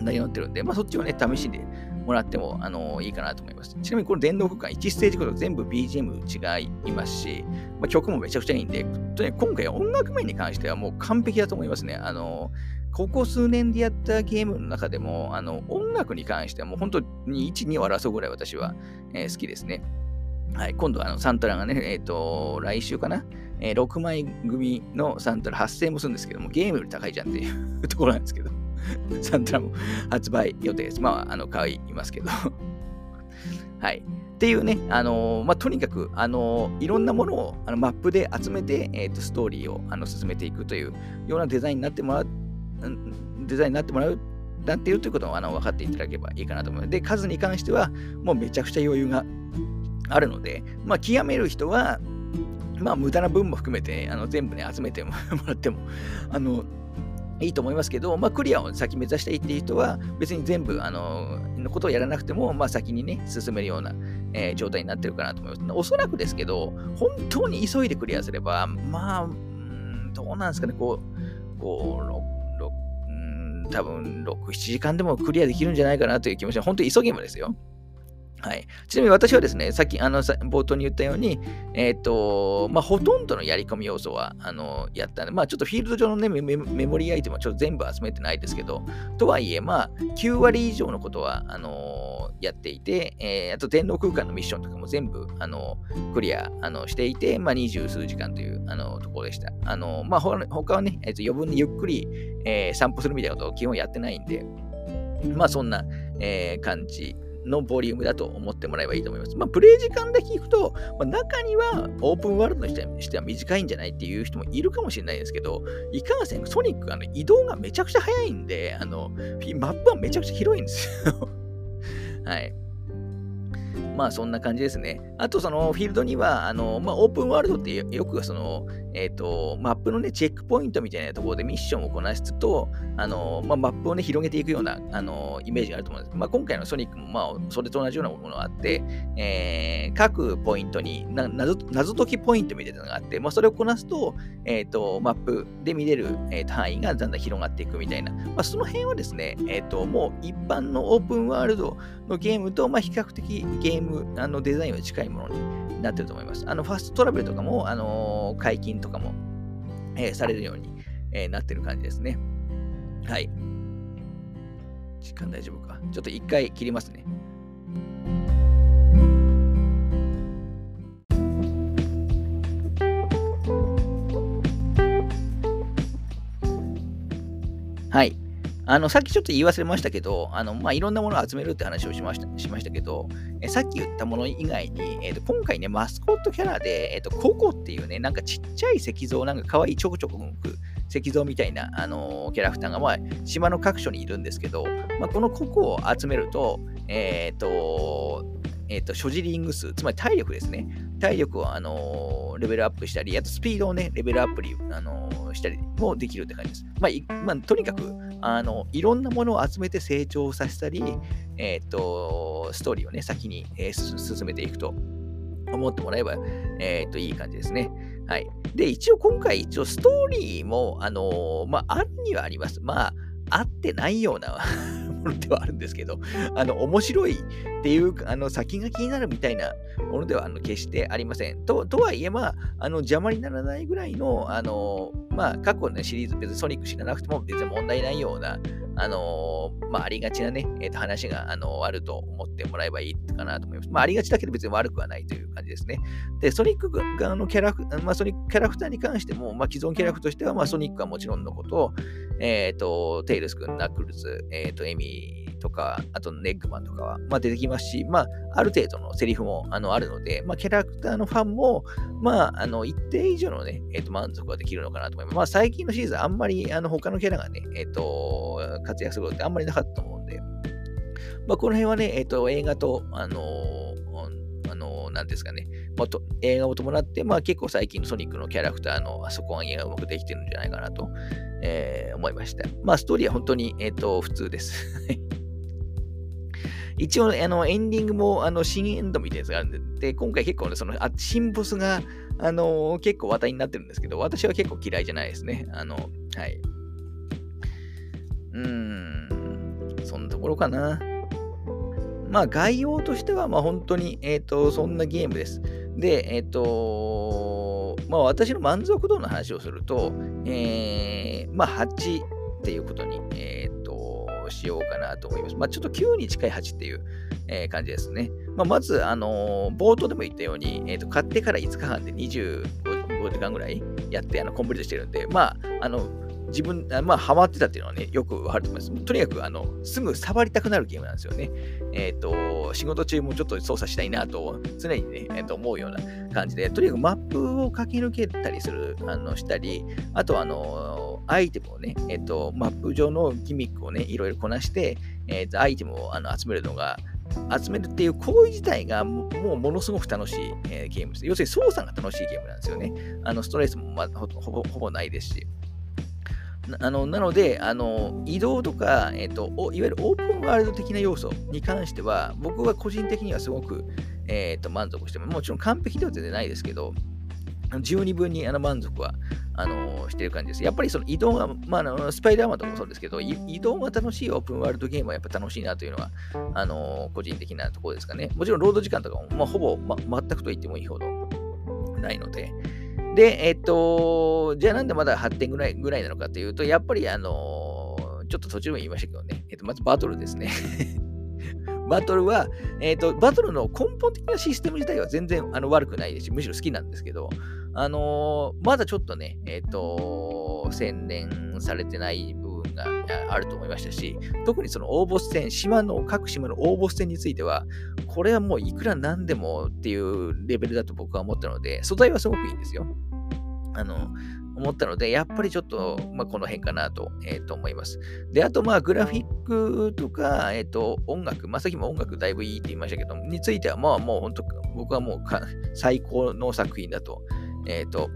Speaker 1: 内容になってるんで、まあ、そっちをね、試しでもらっても、あのいいかなと思います。ちなみにこの電動空間1ステージごと全部 BGM 違いますし、まあ、曲もめちゃくちゃいいんで、とね、今回音楽面に関してはもう完璧だと思いますね。あのここ数年でやったゲームの中でも、あの音楽に関してはもう本当に1、2を争うぐらい私は、えー、好きですね。はい、今度はあのサントラがね、えっ、ー、と、来週かな、えー、6枚組のサントラ発生もするんですけども、ゲームより高いじゃんっていうところなんですけど。サントラも発売予定です。まあ、あの、可愛いますけど はい。っていうね、あのー、まあ、とにかく、あのー、いろんなものをあのマップで集めて、えーと、ストーリーをあの進めていくというようなデザインになってもらう、デザインになってもらう、なっているということをあの分かっていただければいいかなと思います。で、数に関しては、もうめちゃくちゃ余裕があるので、まあ、極める人は、まあ、無駄な分も含めて、あの全部ね、集めて もらっても、あの、いいと思いますけど、まあ、クリアを先目指したいっていう人は、別に全部、あの、のことをやらなくても、まあ、先にね、進めるような、えー、状態になってるかなと思います。おそらくですけど、本当に急いでクリアすれば、まあ、どうなんですかね、こう、こう、6、うん、多分6、7時間でもクリアできるんじゃないかなという気持ちは、本当に急げもですよ。はい。ちなみに私はですね、さっきあの冒頭に言ったように、えっ、ー、と、まあ、ほとんどのやり込み要素は、あの、やったんで、まあ、ちょっとフィールド上のねメ、メモリーアイテムはちょっと全部集めてないですけど、とはいえ、まあ、9割以上のことは、あのやっていて、えー、あと電脳空間のミッションとかも全部、あのクリア、あのしていて、まあ、二十数時間という、あのところでした。あのまあ、他はね、えー、と余分にゆっくり、えー、散歩するみたいなことを基本やってないんで、まあ、そんな、えー、感じのボリュームだと思ってもらえばいいと思います。まあ、プレイ時間だけ聞くと、まあ、中にはオープンワールドにしては短いんじゃないっていう人もいるかもしれないですけど、いかんせんソニックあの移動がめちゃくちゃ速いんで、あのマップはめちゃくちゃ広いんですよ。はい。まあそんな感じですね。あとそのフィールドには、あの、まあオープンワールドってよくその、えっ、ー、と、マップのね、チェックポイントみたいなところでミッションをこなすと、あの、まあマップをね、広げていくような、あの、イメージがあると思うんです。まあ今回のソニックも、まあそれと同じようなものがあって、えー、各ポイントに謎謎解きポイントみたいなのがあって、まあそれをこなすと、えっ、ー、と、マップで見れる、えー、範囲がだんだん広がっていくみたいな、まあその辺はですね、えっ、ー、と、もう一般のオープンワールドのゲームと、まあ比較的ゲーム、あのデザインは近いものになってると思います。あの、ファーストトラベルとかも、あの解禁とかも、えー、されるように、えー、なってる感じですね。はい。時間大丈夫か。ちょっと一回切りますね。はい。あの、さっきちょっと言い忘れましたけど、あの、まあ、いろんなものを集めるって話をしましたしましたけど、えさっき言ったもの以外に、えーと、今回ね、マスコットキャラで、えーと、ココっていうね、なんかちっちゃい石像、なんか可愛いちょこちょこ動く石像みたいな、あのー、キャラクターが、まあ、島の各所にいるんですけど、まあ、このココを集めると、えっ、ー、と、えっ、ー、と、所持リング数、つまり体力ですね。体力を、あのレベルアップしたり、あとスピードをね、レベルアップに、あのしたりもできるって感じです。まあ、まあ、とにかく、あの、いろんなものを集めて成長させたり、えっ、と、ストーリーをね、先に、えー、進めていくと思ってもらえば、えっ、と、いい感じですね。はい。で、一応今回、一応ストーリーも、あのまあ、あるにはあります。まあ、合ってないようなものではあるんですけど、あの、面白いっていう、あの、先が気になるみたいなものでは、あの、決してありません。と、とはいえ、まあ、あの、邪魔にならないぐらいの、あの、まあ、過去の、シリーズ、別にソニック知らなくても別に問題ないような、あのまあ、ありがちなね、えー、と話が、あのあると思ってもらえばいいかなと思います。まあ、ありがちだけど別に悪くはないという感じですね。で、ソニック側のキャラク、まあ、ソニックキャラクターに関しても、まあ、既存キャラクターとしては、まあ、ソニックはもちろんのこと、えっ、ー、と、テイルス君、ナックルズ、えっ、ー、と、エミとか、あとネッグマンとかは、まあ、出てきますし、まあ、ある程度のセリフもあのあるので、まあ、キャラクターのファンも、まあ、あの一定以上のね、えー、と満足はできるのかなと思います。まあ、最近のシーズン、あんまりあの他のキャラがね、え、ー、と、活躍することってあんまりなかったと思うんで、まあ、この辺はね、え、ー、と、映画と、あのあのなんですかね、もっと映画を伴って、まあ結構最近のソニックのキャラクターの底上げがうまくできてるんじゃないかなと、えー、思いました。まあストーリーは本当に、えっ、ー、と、普通です。一応、あの、エンディングも、あの、新エンドみたいなやつがあるんで、で今回結構ね、その、あ新ボスが、あの、結構話題になってるんですけど、私は結構嫌いじゃないですね。あの、はい。うーん、そんなところかな。まあ、概要としては、まあ、本当に、えっ、ー、と、そんなゲームです。で、えっ、ー、と、まあ、私の満足度の話をすると、えー、まあ、8っていうことに、えっ、しようかなと思います。まあ、ちょっと9に近い8っていう、えー、感じですね。まあ、まず、あのー、冒頭でも言ったように、えーと、買ってから5日間で25時間ぐらいやってあのコンプリートしてるんで、まあ、あの、自分、まあ、ハマってたっていうのはね、よくわかると思います。とにかく、あの、すぐ触りたくなるゲームなんですよね。えっ、ー、と、仕事中もちょっと操作したいなと、常にね、えー、と思うような感じで、とにかくマップを駆け抜けたりする、あの、したり、あと、あの、アイテムをね、えっ、と、マップ上のギミックをね、いろいろこなして、えっ、と、アイテムをあの集めるのが、集めるっていう行為自体がもうものすごく楽しい、えー、ゲームです。要するに操作が楽しいゲームなんですよね。あのストレスも、まほぼほぼないですし。なあのなのであの、移動とか、えーと、いわゆるオープンワールド的な要素に関しては、僕は個人的にはすごく、えーと、満足してます。もちろん完璧では全然ないですけど、十二分にあの満足はあのしてる感じです。やっぱりその移動が、まあ、あのスパイダーマンとかもそうですけど、移動が楽しいオープンワールドゲームはやっぱ楽しいなというのは、あの個人的なところですかね。もちろんロード時間とかも、まあ、ほぼ、ま、全くと言ってもいいほどないので。で、えっと、じゃあなんでまだ8点ぐらいぐらいなのかというと、やっぱりあのちょっと途中も言いましたけどね、えっと、まずバトルですね。バトルは、えっ、と、バトルの根本的なシステム自体は全然あの悪くないですし、むしろ好きなんですけど、あのー、まだちょっとね、えっ、ー、と、洗練されてない部分があると思いましたし、特にその応募戦、島の、各島の応募戦については、これはもういくらなんでもっていうレベルだと僕は思ったので、素材はすごくいいんですよ。あの、思ったので、やっぱりちょっと、まあ、この辺かなと,、えー、と思います。で、あと、まあ、グラフィックとか、えっ、ー、と、音楽、まあ、さっきも音楽だいぶいいって言いましたけど、については、まあ、もう本当、僕はもう最高の作品だと、えっ、ー、と、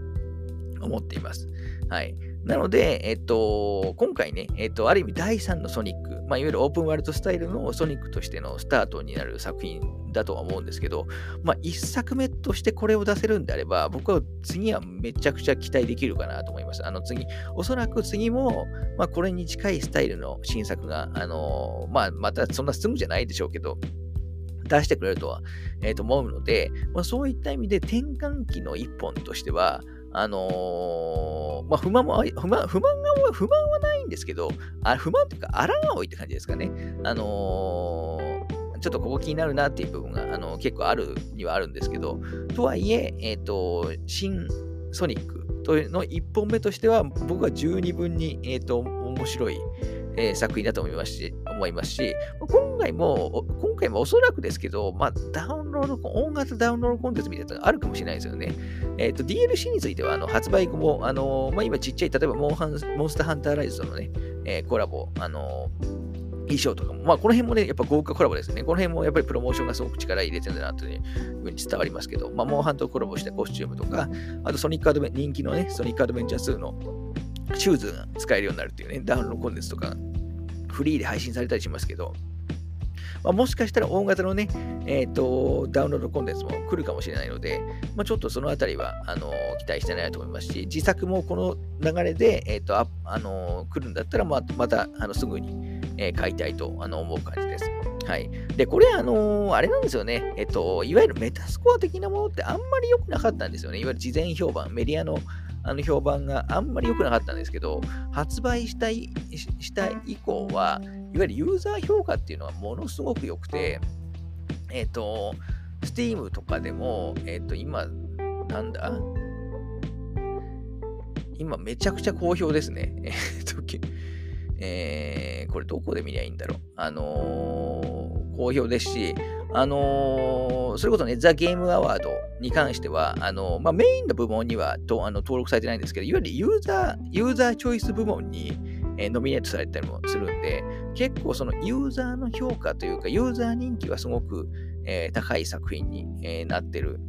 Speaker 1: 思っています。はい。なので、えっと、今回ね、えっと、ある意味第3のソニック、まあ、いわゆるオープンワールドスタイルのソニックとしてのスタートになる作品だとは思うんですけど、まあ、1作目としてこれを出せるんであれば、僕は次はめちゃくちゃ期待できるかなと思います。あの次、おそらく次も、まあ、これに近いスタイルの新作が、あのまあ、またそんなすぐじゃないでしょうけど、出してくれるとは、えー、と思うので、まあ、そういった意味で転換期の一本としては、あのー、まあ、不満も、不満、不満が、不満はないんですけど、あ不満というか、あらが多いって感じですかね。あのー、ちょっとここ気になるなっていう部分が、あの、結構あるにはあるんですけど、とはいえ、えっ、と、新ソニックというの1本目としては、僕は十二分に、えっ、と、面白い、えー、作品だと思いますし、思いますし、今回も、今回もおそらくですけど、まあ、ダウンロード、音楽ダウンロードコンテンツみたいなのがあるかもしれないですよね。えっ、ー、と、DLC については、あの、発売後も、あの、まあ、今ちっちゃい、例えばモンハン、モンスターハンターライズとのね、えー、コラボ、あの衣装とかも、まあ、この辺もね、やっぱ豪華コラボですね。この辺もやっぱりプロモーションがすごく力入れてるんだなというふうに伝わりますけど、まあ、モンハンとコラボしたコスチュームとか、あとソニックアドベン、人気のね、ソニックアドベンチャー2のシューズが使えるようになるっていうね、ダウンロードコンテンツとかフリーで配信されたりしますけど、まあ、もしかしたら大型のね、えっ、ー、と、ダウンロードコンテンツも来るかもしれないので、まあ、ちょっとそのあたりは、あの期待してないと思いますし、自作もこの流れで、えっ、ー、と、あ、あの来るんだったら、ままた、あのすぐに、えー、買いたいとあの思う感じです。はい。で、これ、あのー、あれなんですよね。えっと、いわゆるメタスコア的なものってあんまり良くなかったんですよね。いわゆる事前評判、メディアのあの評判があんまり良くなかったんですけど、発売したいした以降は、いわゆるユーザー評価っていうのはものすごく良くて、えっ、と、Steam とかでも、えっ、と、今、なんだ？今めちゃくちゃ好評ですね。えっと、えー、これどこで見りゃいいんだろう。あのー、好評ですし、あのー、それこそね、ザ・ゲーム・アワードに関しては、あのー、まあ、メインの部門にはとあの登録されてないんですけど、いわゆるユーザー、ユーザーチョイス部門に、えー、ノミネートされたりもするんで、結構そのユーザーの評価というか、ユーザー人気はすごく、えー、高い作品に、えー、なってる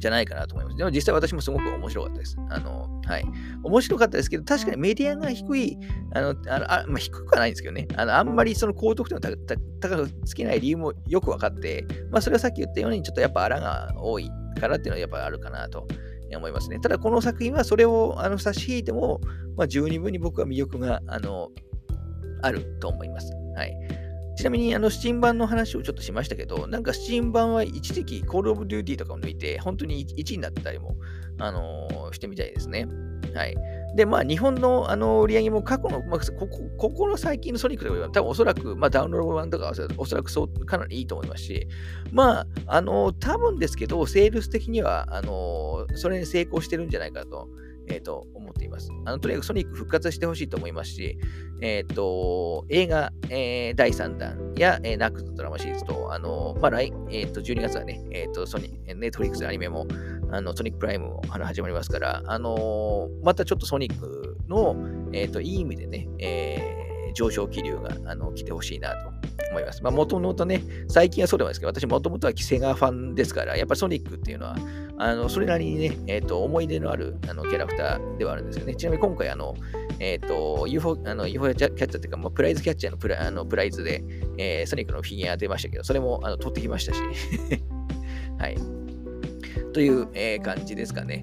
Speaker 1: じゃないかなと思います。でも実際私もすごく面白かったです。あの、はい。面白かったですけど、確かにメディアが低い、あの、あのあまあ、低くはないんですけどね、あのあんまりその高得点を高くつけない理由もよく分かって、まあ、それはさっき言ったように、ちょっとやっぱ荒が多いからっていうのはやっぱあるかなと。思いますね。ただ、この作品はそれをあの差し引いても、まあ、十二分に僕は魅力があのあると思います。はい。ちなみに、あの、スチーム版の話をちょっとしましたけど、なんかスチーム版は一時期、コールオブデューティーとかを抜いて、本当に1位になったりも、あのー、してたみたいですね。はい。で、まあ、日本のあの売り上げも過去の、まあ、ここここの最近のソニックとか多分おそらく、まあ、ダウンロード版とかはおそらくそうかなりいいと思いますし、まあ、あの、多分ですけど、セールス的には、あの、それに成功してるんじゃないかと。えー、と思っています。あのとにかくソニック復活してほしいと思いますし、えっ、ー、と映画、えー、第3弾や、えー、ナックルズドラマシリーズと、あのまあ来えー、と12月はね、えー、とソニネットフリックスアニメもあのソニックプライムもあの始まりますから、あのまたちょっとソニックの、えー、といい意味でね、えー上昇気流があの来てほしいなと思います。まあ、もともとね、最近はそうでもないですけど、私もともとはセガファンですから、やっぱりソニックっていうのは、あのそれなりにね、えーと、思い出のあるあのキャラクターではあるんですよね。ちなみに今回、あの、えっ、ー、と、UFO、あの UFO キャッチャーっていうか、まあ、プライズキャッチャーのプラあのプライズで、えー、ソニックのフィギュア出ましたけど、それもあの取ってきましたし。はい。という、えー、感じですかね。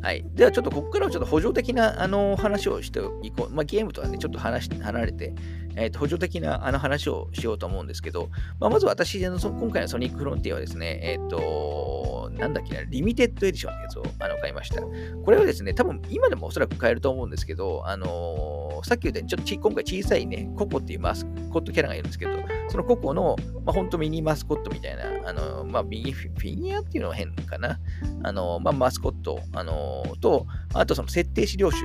Speaker 1: はい。では、ちょっとここからはちょっと補助的なあの話をしていこう。まあ、ゲームとはね、ちょっと話離れて、えー、と補助的なあの話をしようと思うんですけど、まあ、まず私の今回のソニックフロンティアはですね、えっ、ー、と、なんだっけな、リミテッドエディションのやつをあの買いました。これはですね、多分今でもおそらく買えると思うんですけど、あのー、さっき言ったように、ちょっと今回小さいね、ココっていうマスコットキャラがいるんですけど、そのココの、まあ、本当ミニマスコットみたいな、あのまあ、ミニフィギュアっていうのは変かな。あのまあ、マスコット、あのと、あとその設定資料集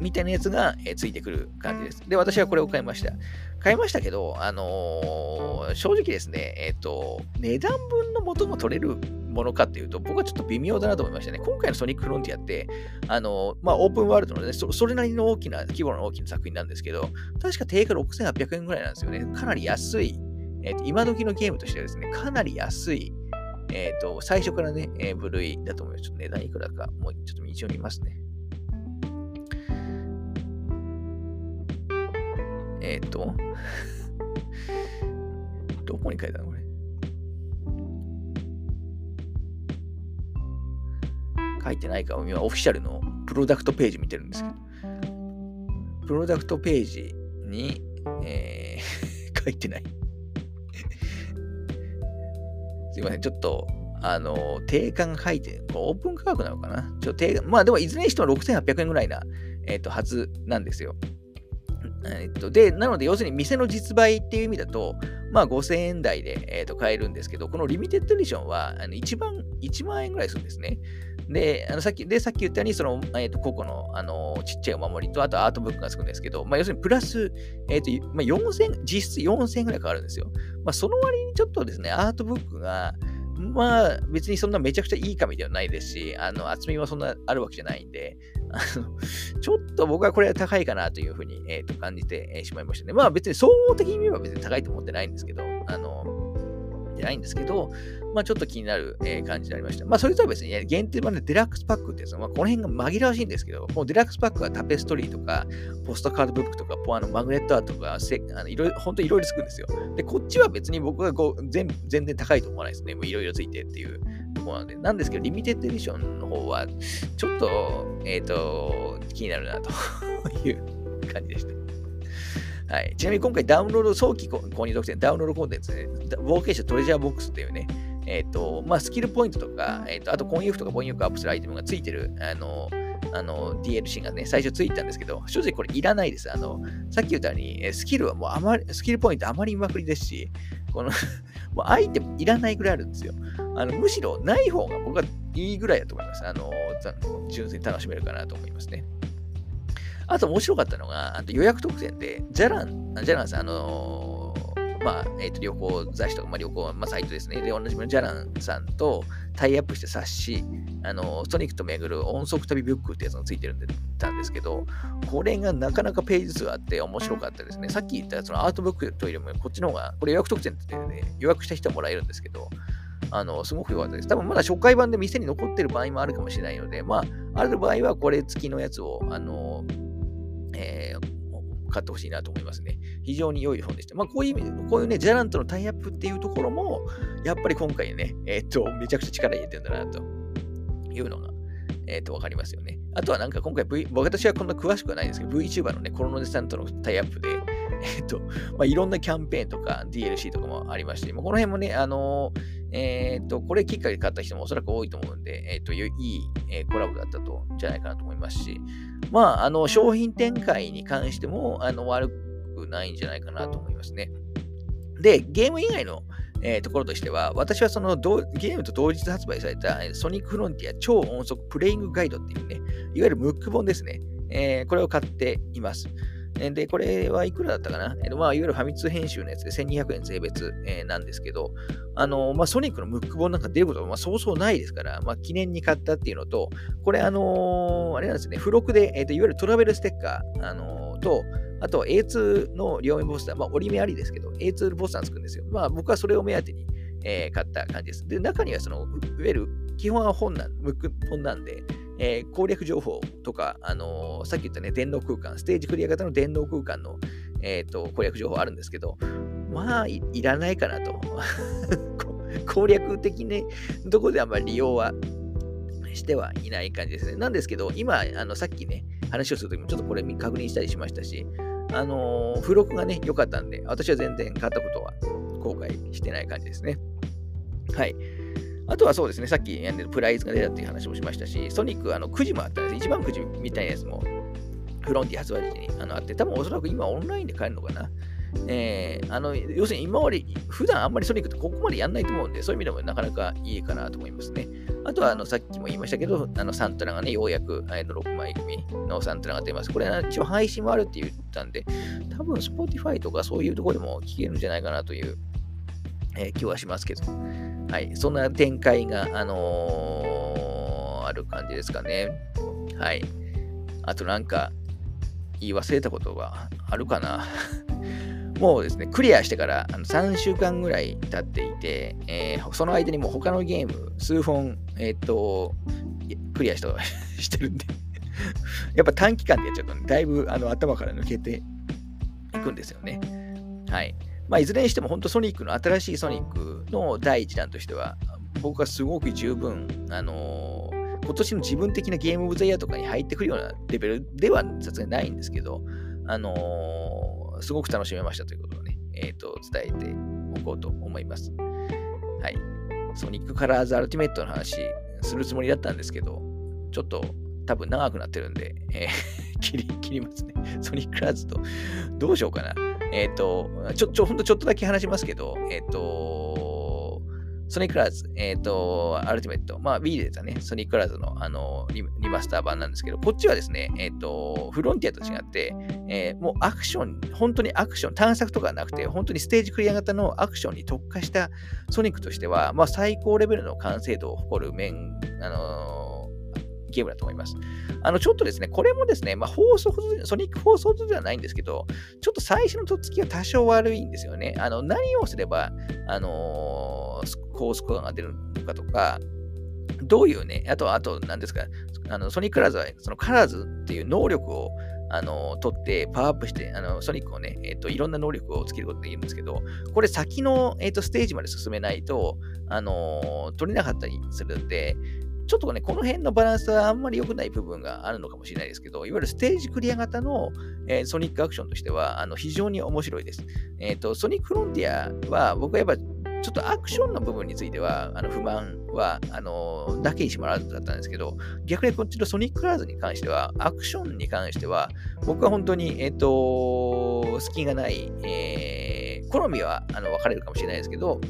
Speaker 1: みたいなやつが、え、ついてくる感じです。で、私はこれを買いました。買いましたけど、あのー、正直ですね、えっ、ー、と、値段分の元も取れるものかっていうと、僕はちょっと微妙だなと思いましたね。今回のソニックフロンティアって、あの、まあ、オープンワールドのねそ、それなりの大きな、規模の大きな作品なんですけど、確か定価6800円ぐらいなんですよね。かなり安い、えーと、今時のゲームとしてはですね、かなり安い、えっ、ー、と、最初からね、えー、部類だと思います。ちょっと値段いくらか、もうちょっと一応見ますね。えっ、ー、と、どこに書いたのこれ？書いてないか、今オフィシャルのプロダクトページ見てるんですけど、プロダクトページに、えー、書いてないすいません、ちょっと、あの、定価が書いて、オープン価格なのかな？ちょ定、まあでもいずれにしても6800円ぐらいな、えっ、ー、と、はずなんですよ。えっと、で、なので、要するに店の実売っていう意味だと、まあ5000円台で、えー、と買えるんですけど、このリミテッドエディションはあの1万、1万円ぐらいするんですね。で、あのさっきでさっき言ったように、その、えー、と個々の、あのちっちゃいお守りと、あとアートブックがつくんですけど、まあ、要するにプラス、えーとまあ、4000、実質4000円ぐらい変わるんですよ。まあ、その割にちょっとですね、アートブックが、まあ、別にそんなめちゃくちゃいい紙ではないですし、あの、厚みもそんなあるわけじゃないんで、あの、ちょっと僕はこれは高いかなというふうに、えー、と感じてしまいましたね。まあ別に総合的に見れば別に高いと思ってないんですけど、あの、じゃないんですけど、まあちょっと気になる、えー、感じになりました。まあそれとは別に、ね、限定版でデラックスパックってやつは、まあこの辺が紛らわしいんですけど、もうデラックスパックはタペストリーとか、ポストカードブックとか、ポアのマグネットアートとか、せあのいろいろ、本当いろいろつくんですよ。で、こっちは別に僕がこう全全然高いと思わないですね。もういろいろついてっていうところなんで。なんですけど、リミテッドエディションの方は、ちょっと、えっ、ー、と、気になるなと いう感じでした。はい、ちなみに今回ダウンロード、早期購入特典、ダウンロードコンテンツね、冒険者トレジャーボックスっていうね、えっ、ー、と、まあ、スキルポイントとか、えっ、ー、と、あと婚約とか婚約アップするアイテムがついてる、あの、あの、DLC がね、最初ついたんですけど、正直これいらないです。あの、さっき言ったように、スキルはもうあまり、スキルポイントあまり見まくりですし、この もうアイテムいらないぐらいあるんですよ。あの、むしろない方が僕はいいぐらいだと思います。あの、純粋に楽しめるかなと思いますね。あと面白かったのが、あと予約特典で、ジャラン、ジャランさん、あのー、まあ、えっ、ー、と、旅行雑誌とか、まあ、旅行、まあ、サイトですね。で、同じのジャランさんとタイアップして冊子、あのー、ソニックと巡る音速旅ブックってやつがついてるんで、たんですけど、これがなかなかページ数があって面白かったですね。さっき言ったそのアートブックというよりも、こっちの方が、これ予約特典ってね、予約した人はもらえるんですけど、あの、すごく良かったです。多分まだ初回版で店に残ってる場合もあるかもしれないので、まあ、ある場合はこれ付きのやつを、あの、えー、買ってほしいなと思いますね。非常に良い本でした。まあ、こういう意味で、こういうね、ジャランとのタイアップっていうところも、やっぱり今回ね、えー、っと、めちゃくちゃ力入れてるんだな、というのが、えー、っと、わかりますよね。あとはなんか今回、v、私はこんな詳しくはないんですけど、VTuber のね、コロノデさんとのタイアップで、えっと、まあ、いろんなキャンペーンとか DLC とかもありまして、ま、この辺もね、あのー、えっと、これきっかけで買った人もおそらく多いと思うんで、えっと、いい、えー、コラボだったと、じゃないかなと思いますし、まあ、あの、商品展開に関しても、あの、悪くないんじゃないかなと思いますね。で、ゲーム以外の、えー、ところとしては、私はそのゲームと同日発売されたソニックフロンティア超音速プレイングガイドっていうね、いわゆるムック本ですね。えー、これを買っています。で、これはいくらだったかな、えーまあ、いわゆるファミ通編集のやつで1200円税別、えー、なんですけど、あのまあ、ソニックのムック本なんか出ることは、まあ、そうそうないですから、まあ、記念に買ったっていうのと、これ、あのー、あれなんですね、付録で、えーと、いわゆるトラベルステッカー、あのー、と、あと A2 の両面ポスター、まあ、折り目ありですけど、A2 ポスターつくんですよ。まあ、僕はそれを目当てに、えー、買った感じです。で、中にはその、いわゆる基本は本なん、ムック本なんで、えー、攻略情報とか、あのー、さっき言ったね、電脳空間、ステージクリア型の電脳空間の、えーと、攻略情報あるんですけど、まあい、いらないかなと。攻略的ね、どこであんまり利用はしてはいない感じですね。なんですけど、今、あのさっきね、話をするときもちょっとこれ確認したりしましたし、あのー、付録がね、良かったんで、私は全然買ったことは後悔してない感じですね。はい。あとはそうですね、さっきプライズが出たっていう話もしましたし、ソニックあのくじもあったんです。一番くじみたいなやつも、フロンティ発売時にあのあって、多分おそらく今オンラインで買えるのかな。えー、あの要するに今まで、普段あんまりソニックってここまでやんないと思うんで、そういう意味でもなかなかいいかなと思いますね。あとはあのさっきも言いましたけど、あのサントラがね、ようやくあの6枚組のサントラが出ます。これは一応配信もあるって言ったんで、多分 Spotify とかそういうところでも聞けるんじゃないかなというえー、気はしますけど。はい。そんな展開が、あのー、ある感じですかね。はい。あとなんか、言い忘れたことがあるかな。もうですね、クリアしてからあの3週間ぐらい経っていて、えー、その間にもう他のゲーム数本、えー、っと、クリアした してるんでやっぱ短期間でやっちゃうと、ね、だいぶあの頭から抜けていくんですよね。はい。まあ、いずれにしても本当ソニックの新しいソニックの第一弾としては、僕はすごく十分、あのー、今年の自分的なゲームオブザイヤーとかに入ってくるようなレベルではさすがにないんですけど、あのー、すごく楽しめましたということをね、えっ、ー、と、伝えておこうと思います。はい。ソニックカラーズアルティメットの話するつもりだったんですけど、ちょっと多分長くなってるんで、えー、切り、切りますね。ソニックカラーズと、どうしようかな。えっ、ー、と、ちょ、ちょ、ほんとちょっとだけ話しますけど、えっ、ー、と、ソニックラーズ、えっ、ー、と、アルティメット、まあ Wii で出たね、ソニックラーズのあのリリマスター版なんですけど、こっちはですね、えっ、と、フロンティアと違って、えもうアクション、本当にアクション、探索とかなくて、本当にステージクリア型のアクションに特化したソニックとしては、まあ最高レベルの完成度を誇る面、あのゲームだと思います。あの、ちょっとですね、これもですね、まあ、放送、ソニック放送ではないんですけど、ちょっと最初のとっつきは多少悪いんですよね。あの、何をすれば、あのー、高スコアが出るのかとか、どういうね、あと、あと、何ですか、あのソニックラーズは、そのカラーズっていう能力を、あの、取ってパワーアップして、あの、ソニックをね、えっ、ー、と、いろんな能力をつけることができるんですけど、これ先の、えっ、ー、と、ステージまで進めないと、あの、取れなかったりするんで、ちょっとね、この辺のバランスはあんまり良くない部分があるのかもしれないですけど、いわゆるステージクリア型の、えー、ソニックアクションとしては、あの非常に面白いです。えっ、ー、と、ソニックフロンティアは、僕はやっぱちょっとアクションの部分については、あの不満は、あの、だけにしてもらうだったんですけど、逆にこっちのソニックラーズに関しては、アクションに関しては、僕は本当に、えっ、ー、と、隙がない、えー、好みはあの分かれるかもしれないですけど、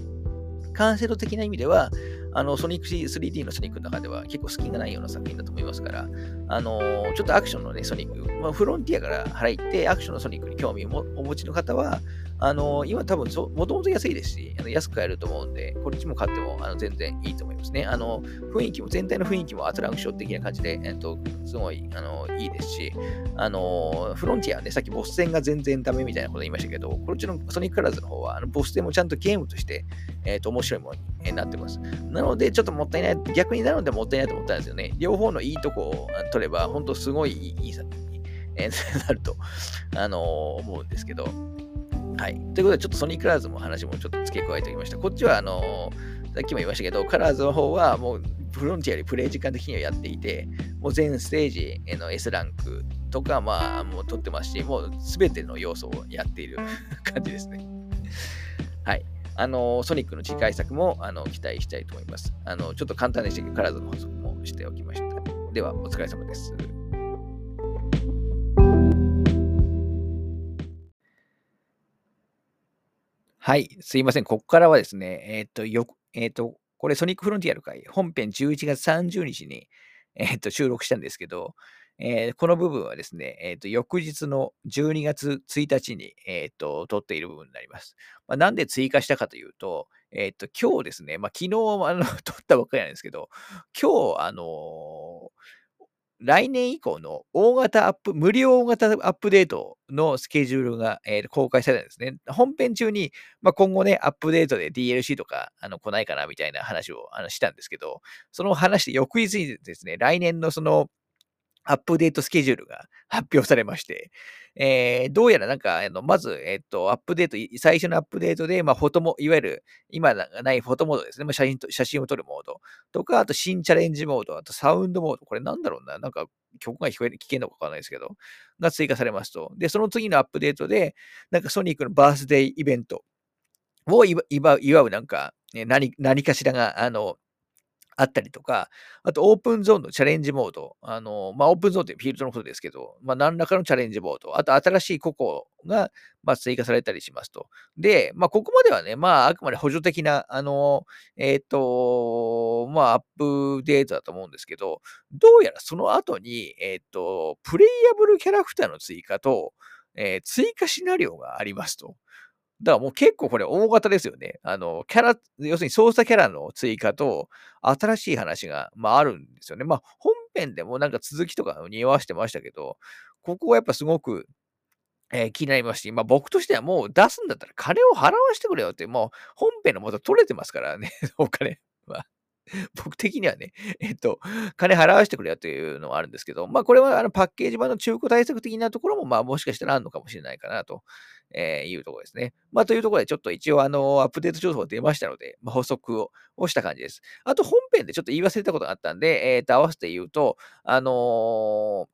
Speaker 1: 完成度的な意味では、あの、ソニック 3D のソニックの中では結構隙がないような作品だと思いますから、あのー、ちょっとアクションのね、ソニック、まあ、フロンティアから入って、アクションのソニックに興味をお持ちの方は、あのー、今多分もともと安いですし、あの安く買えると思うんで、こっちも買ってもあの全然いいと思いますね。あの、雰囲気も、全体の雰囲気もアトラクション的な感じで、えっと、すごい、あの、いいですし、あの、フロンティアね、さっきボス戦が全然ダメみたいなこと言いましたけど、こっちのソニックカラーズの方は、あのボス戦もちゃんとゲームとして、えっと、面白いものになってます。なので、ちょっともったいない、逆になのでもったいないと思ったんですよね。両方のいいとこを取れば、本当すごいいい作品に、なると、あの思うんですけど、はい。ということで、ちょっとソニークラーズも話もちょっと付け加えておきました。こっちは、あのー、さっきも言いましたけど、カラーズの方はもう、フロンティアよりプレイ時間的にはやっていて、もう全ステージへの S ランクとか、まあ、もう取ってますし、もうすべての要素をやっている 感じですね。はい。あの、ソニックの次回作も、あの、期待したいと思います。あの、ちょっと簡単でしたけど、カラーズの補足もしておきました。では、お疲れ様です。はい、すいません。ここからはですね、えっ、ー、と、よ、えっ、ー、と、これソニックフロンティアの会、本編11月30日に、えっ、ー、と、収録したんですけど、えこの部分はですね、えっ、と、翌日の12月1日に、えっ、と、撮っている部分になります。まあ、なんで追加したかというと、えっ、と、今日ですね、まあ、昨日、あの、撮ったばっかりなんですけど、今日、あの来年以降の大型アップ、無料大型アップデートのスケジュールが、えー、公開されたんですね。本編中に、まあ、今後ね、アップデートで DLC とかあの来ないかなみたいな話をあのしたんですけど、その話で翌日にですね、来年のそのアップデートスケジュールが発表されまして、えー、どうやらなんか、あのまず、えっ、と、アップデート、最初のアップデートで、まあ、フォトモ、いわゆる、今ないフォトモードですね。まあ、写真と写真を撮るモード。とか、あと新チャレンジモード、あとサウンドモード、これなんだろうな、なんか曲が聞こえ聞けるのかわかんないですけど、が追加されますと。で、その次のアップデートで、なんかソニックのバースデーイベントを祝う、なんか、何、何かしらが、あの、あったりとか、あとオープンゾーンのチャレンジモード、あの、まあ、オープンゾーンってフィールドのことですけど、まあ、何らかのチャレンジモード、あと新しいココが、まあ、追加されたりしますと。で、まあ、ここまではね、まあ、あくまで補助的な、あの、えっ、ー、と、まあ、アップデートだと思うんですけど、どうやらその後に、えっ、ー、と、プレイヤブルキャラクターの追加と、えー、追加シナリオがありますと。だからもう結構これ大型ですよね。あの、キャラ、要するに操作キャラの追加と、新しい話が、まあ、あるんですよね。まあ、本編でもなんか続きとか匂わしてましたけど、ここはやっぱすごく、えー気になりますし、まあ僕としてはもう出すんだったら金を払わしてくれよって、もう本編の元取れてますからね、お金は。僕的にはね、えっと、金払わせてくれよというのはあるんですけど、まあこれはあのパッケージ版の中古対策的なところも、まあもしかしたらあるのかもしれないかなと、えーいうところですね。まあというところでちょっと一応あの、アップデート情報が出ましたので、まあ、補足ををした感じです。あと本編でちょっと言い忘れたことがあったんで、えっ、と、合わせて言うと、あのー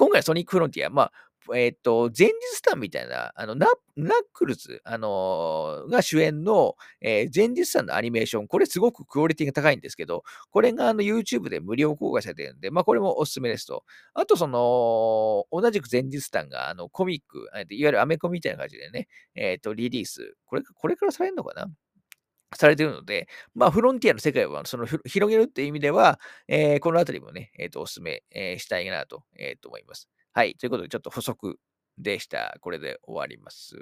Speaker 1: 今回ソニックフロンティア、まあ、えっ、と、前日談みたいな、あの、ナックルズ、あのーが主演の、えー前日談のアニメーション、これすごくクオリティが高いんですけど、これがあの YouTube で無料公開されてるんで、まあこれもおすすめですと。あとその、同じく前日談があのコミック、いわゆるアメコミみたいな感じでね、えっ、と、リリース、これ、これからされるのかな？されているので、まあ、フロンティアの世界をその広げるっていう意味では、えーこのあたりもね、えっ、と、お勧め、えーしたいなと,、えーと思います。はい。ということで、ちょっと補足でした。これで終わります。